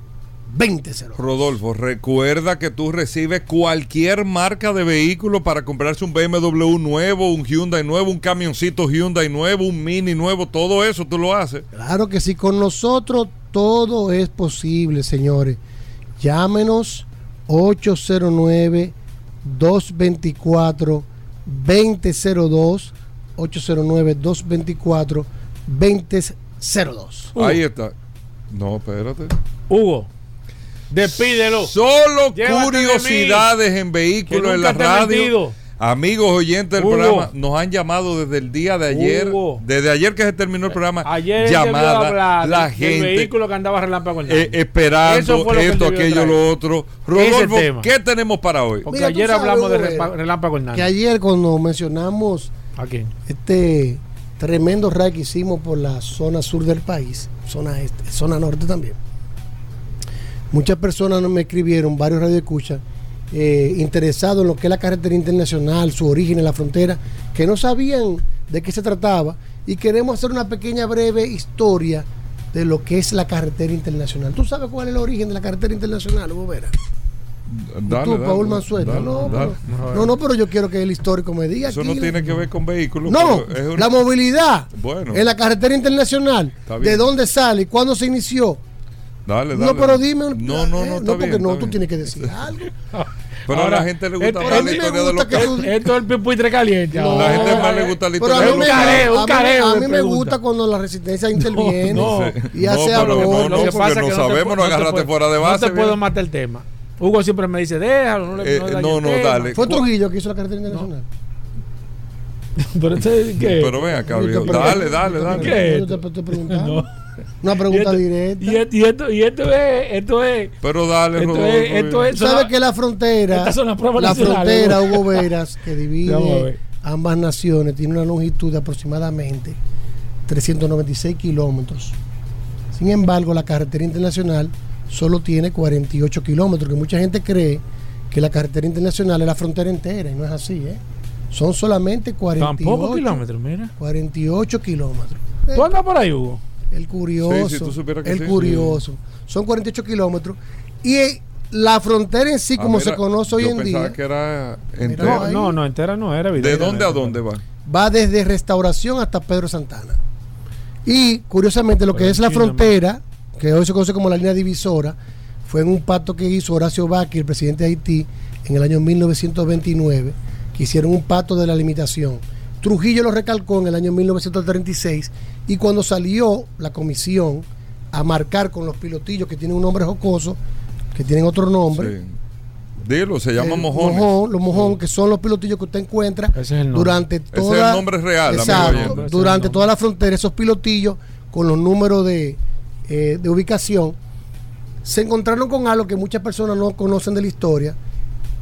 20 Rodolfo, recuerda que tú recibes cualquier marca de vehículo para comprarse un BMW nuevo, un Hyundai nuevo, un camioncito Hyundai nuevo, un Mini nuevo, todo eso tú lo haces. Claro que sí, con nosotros todo es posible, señores. Llámenos 809 224 2002 809 224 2002. Ahí está. No, espérate. Hugo, Despídelo. Solo Llévate curiosidades en vehículos en la radio. mentido. Amigos oyentes del Hugo. programa, nos han llamado desde el día de ayer, Hugo. desde ayer que se terminó el programa, Ayer llamada, hablar la gente vehículo que andaba relámpago eh, esperando esto, aquello, traer. lo otro. Rodolfo. ¿qué tenemos para hoy? Porque Mira, ayer sabes, hablamos de repa- relámpago Hernández. Que ayer cuando mencionamos ¿A quién? este tremendo raid que hicimos por la zona sur del país, zona este, zona norte también. Muchas personas me escribieron, varios radioescuchas, eh, interesados en lo que es la carretera internacional, su origen en la frontera, que no sabían de qué se trataba y queremos hacer una pequeña breve historia de lo que es la carretera internacional. ¿Tú sabes cuál es el origen de la carretera internacional, Hugo Vera? ¿Y Dale, tú, dale, Paul Manzueta? dale, no, pero, no, no, pero yo quiero que el histórico me diga. Eso aquí. no tiene que ver con vehículos. No, es la movilidad Bueno. en la carretera internacional. ¿De dónde sale cuándo se inició? Dale, No, dale. pero dime. un- No, no, eh, no, está porque bien, no, está tú bien. tienes que decir algo. [LAUGHS] Pero Ahora, a la gente le gusta esto- más a la historia de los que carros. tú- Esto es el pipuitre caliente. No, La gente más le gusta la historia a de mí los me, carros. careo, un a mí- careo a mí me gusta cuando la resistencia [LAUGHS] interviene no. y hace No, algo. no, no, porque no sabemos, no te agarraste puedo- fuera de base, No te puedo matar el tema. Hugo siempre me dice, déjalo, no le Eh, no, no, no, tema". dale. Fue Trujillo que hizo la carretera internacional. [LAUGHS] Pero este, ¿qué? Pero ven acá, viejo. Dale, dale, dale. ¿Qué? Yo te te Una Y pregunta esto- directa. Y esto, y esto, y esto es, esto es, Pero dale, esto Rodolfo. es, esto es, Tú sabes que la frontera, Estas son las pruebas la frontera Hugo. Veras, que [LAUGHS] divide ambas naciones, tiene una longitud de aproximadamente 396 kilómetros. Sin embargo, la carretera internacional solo tiene 48 kilómetros, que mucha gente cree que la carretera internacional es la frontera entera, y no es así, ¿eh? Son solamente 48, Tampoco kilómetros, mira. 48 kilómetros. ¿Tú andas por ahí, Hugo? El curioso. Sí, sí, tú supieras que el sí, curioso. Son 48 kilómetros. Y eh, la frontera en sí, Ah, como mira, se conoce hoy yo en pensaba día, que era entera. No, no, entera no era. ¿De dónde a dónde va? va desde Restauración hasta Pedro Santana. Y curiosamente, lo que Pero es la China, frontera, que hoy se conoce como la línea divisora, fue en un pacto que hizo Horacio Baqui, el presidente de Haití, en el año 1929, que hicieron un pacto de la limitación. Trujillo lo recalcó en el año 1936 y cuando salió la comisión a marcar con los pilotillos que tienen un nombre jocoso, que tienen otro nombre, Sí. Dilo, se llama mojones. mojón, los mojón, que son los pilotillos que usted encuentra Ese es el nombre. durante es toda el nombre real, Exacto. Ese durante toda la frontera, esos pilotillos con los números de, eh, de ubicación, se encontraron con algo que muchas personas no conocen de la historia,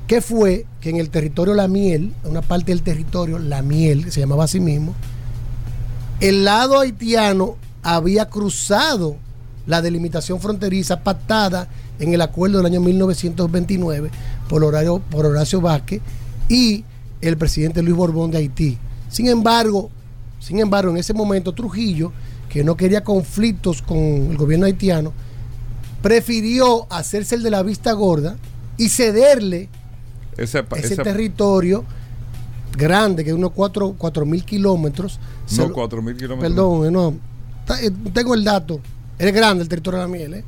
que fue que en el territorio La Miel, una parte del territorio La Miel, que se llamaba así mismo, el lado haitiano había cruzado la delimitación fronteriza pactada en el acuerdo del año 1929 por Horacio, por Horacio Vázquez y el presidente Luis Borbón de Haití. Sin embargo, sin embargo, en ese momento Trujillo, que no quería conflictos con el gobierno haitiano, prefirió hacerse el de la vista gorda y cederle Ese, pa- ese ese- territorio grande, que es unos 4 mil kilómetros. no, lo- 4.000 kilómetros. Perdón, eh, no. Eh, Tengo el dato. Es grande el territorio de la miel, ¿eh?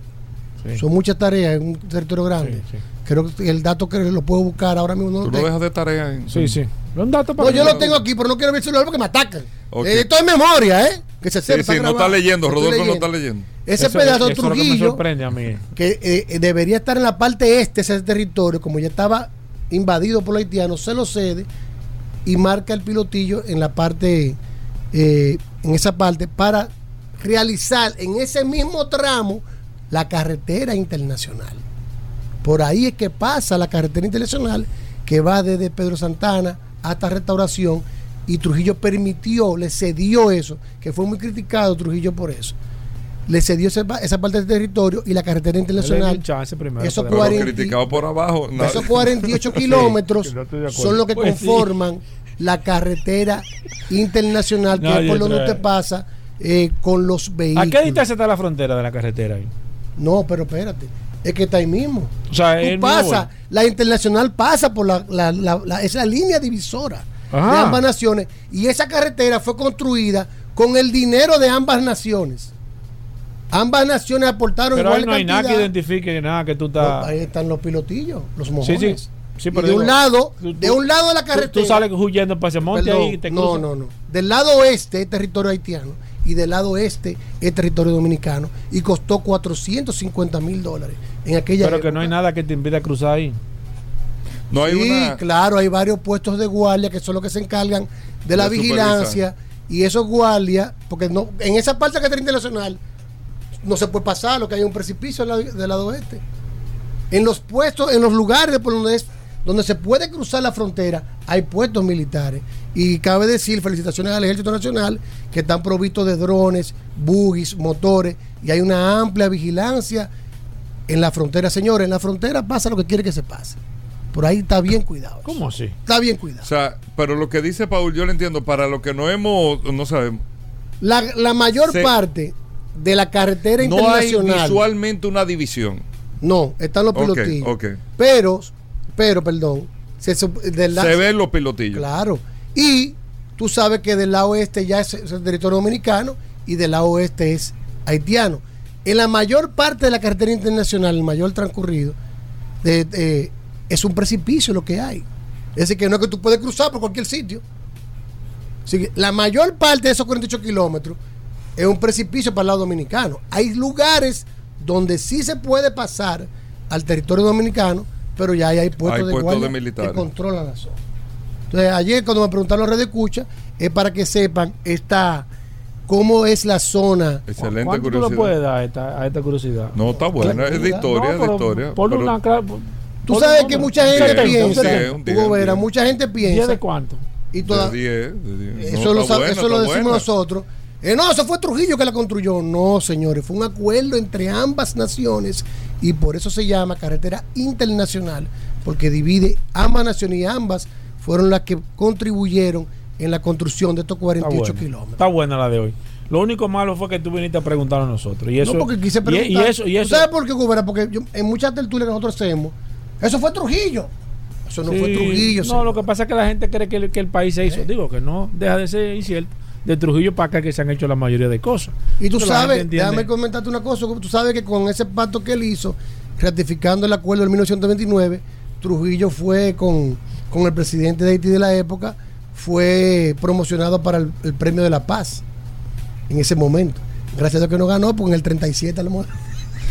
Sí. Son muchas tareas, es un territorio grande. Sí, sí. Creo que el dato que lo puedo buscar ahora mismo. No, Tú lo tengo. dejas de tarea. en- Sí, sí. Un dato No, para yo que- lo tengo aquí, pero no quiero ver el celular porque me atacan. Ok. Eh, esto es memoria, ¿eh? Que se Sí, sepa, sí, no grabado. está leyendo. Rodolfo no está leyendo. Ese Eso- pedazo de eso es lo que me Trujillo, sorprende a mí. que eh, debería estar en la parte este de ese territorio, como ya estaba invadido por los haitianos, se lo cede y marca el pilotillo en la parte, eh, en esa parte, para realizar en ese mismo tramo la carretera internacional. Por ahí es que pasa la carretera internacional que va desde Pedro Santana hasta Restauración y Trujillo permitió, le cedió eso, que fue muy criticado Trujillo por eso. Le cedió esa, esa parte del territorio y la carretera internacional un chance primero Eso para- Pero 40 criticado por abajo. nada. esos 48 [LAUGHS] kilómetros no son los que Pues sí. conforman la carretera internacional, que No, es por donde usted pasa eh, con los ¿A vehículos. qué distancia está la frontera de la carretera ahí? No, pero espérate, es que está ahí mismo. O sea, Tú es pasa, la internacional pasa por la, la, la- la- es la línea divisora de ambas naciones y esa carretera fue construida con el dinero de ambas naciones. Ambas naciones aportaron Pero igual ahí no hay nada que identifique nada que tú No, estás. ahí están los pilotillos, los mojones. sí. Sí, pero de digo, un lado, tú- de tú- un lado de la tú- carretera. Tú, sales huyendo para ese monte Perdón, ahí y te no, cruzas. no, no. Del lado oeste es territorio haitiano y del lado este es territorio dominicano y costó 450 mil dólares en aquella Pero que no hay nada que te impida cruzar ahí. No hay sí, una. claro, hay varios puestos de guardia que son los que se encargan de la vigilancia y esos guardias, porque no en esa parte de la carretera internacional no se puede pasar, lo que hay un precipicio del lado, del lado oeste. En los puestos, en los lugares por donde es donde se puede cruzar la frontera, hay puestos militares. Y cabe decir, felicitaciones al Ejército Nacional, que están provistos de drones, buggies, motores, y hay una amplia vigilancia en la frontera. Señores, en la frontera pasa lo que quiere que se pase. Por ahí está bien cuidado. eso. ¿Cómo así? Está bien cuidado. O sea, pero lo que dice Paul, yo lo entiendo. Para lo que no hemos, no sabemos. La, la mayor Se- parte de la carretera No hay internacional. visualmente una división. no, están los pilotillos. ok. Pero, pero, perdón. Se, sup- de la- Se ven los pilotillos. Claro. Y tú sabes que del lado oeste ya es, es el territorio dominicano y del lado oeste es haitiano. En la mayor parte de la carretera internacional, el mayor transcurrido, de- de- es un precipicio lo que hay. Es decir, que no es que tú puedes cruzar por cualquier sitio. Así que la mayor parte de esos 48 kilómetros es un precipicio para el lado dominicano. Hay lugares donde sí se puede pasar al territorio dominicano, pero ya hay puestos, Hay de, puestos guardia de militares. que controlan la zona. Entonces, ayer cuando me preguntaron los redes de escucha, es para que sepan esta cómo es la zona. Excelente ¿Cuánto tú le curiosidad. puedes dar a esta, a esta curiosidad? No, está buena. Es de historia, es de historia. ponle pero- una clara- Tú sabes que mucha gente piensa, mucha gente ¿Diez piensa, de cuánto? y de toda, 10, de 10. eso No, lo, eso lo decimos buena. nosotros. Eh, no, eso fue Trujillo que la construyó. No, señores, fue un acuerdo entre ambas naciones y por eso se llama carretera internacional, porque divide ambas naciones y ambas fueron las que contribuyeron en la construcción de estos Está 48 buena. kilómetros. Está buena la de hoy. Lo único malo fue que tú viniste a preguntar a nosotros. Y eso, no, porque quise y- preguntar. Y, eso, y ¿Tú eso. sabes por qué, Hugo Vera? Porque yo- en muchas tertulias que nosotros hacemos, eso fue Trujillo. Eso no fue Trujillo. No, señor. lo que pasa es que la gente cree que el, que el país se hizo. ¿Eh? Digo que no deja de ser incierto. De Trujillo para acá que se han hecho la mayoría de cosas. Y tú Pero sabes, déjame comentarte una cosa, tú sabes que con ese pacto que él hizo, ratificando el acuerdo del 1929, Trujillo fue con, con el presidente de Haití de la época, fue promocionado para el, el premio de la paz en ese momento. Gracias a Dios que no ganó, porque en el 37 a lo mejor.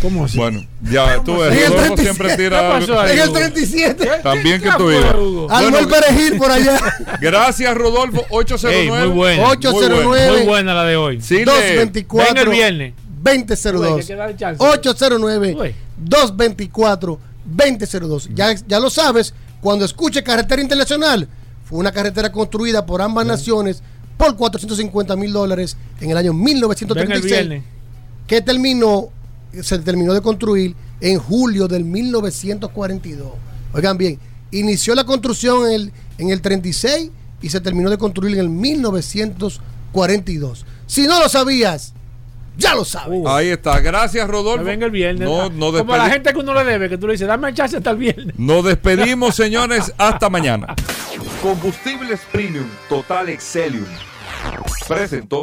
¿Cómo así? Bueno, ya tú ves, el Rodolfo 37. siempre ¿Qué tira pasó algo. ahí, En el Hugo? 37. También que ¿Qué tú ibas. Hugo? Al Bueno, perejil por [LAUGHS] allá. Gracias, Rodolfo. 809. Ey, muy buena. 809. Muy buena la de hoy. Sí, le- 224 Venga el viernes. 2002 Uy, que hay que darle chance. 809 Uy. 224 2002 ya, ya lo sabes cuando escuche carretera internacional fue una carretera construida por ambas naciones por 450 mil dólares en el año Venga el 1936 viernes. que terminó se terminó de construir en julio del 1942 oigan bien inició la construcción en el, en el 36 y se terminó de construir en el 1942 si no lo sabías ya lo sabes Uh. Ahí está. Gracias, Que Rodolfo. venga el viernes. No, no Como a la gente que uno le debe, que tú le dices, dame chance hasta el viernes. Nos despedimos, señores. Hasta mañana. Combustibles Premium Total Excelium. Presentó.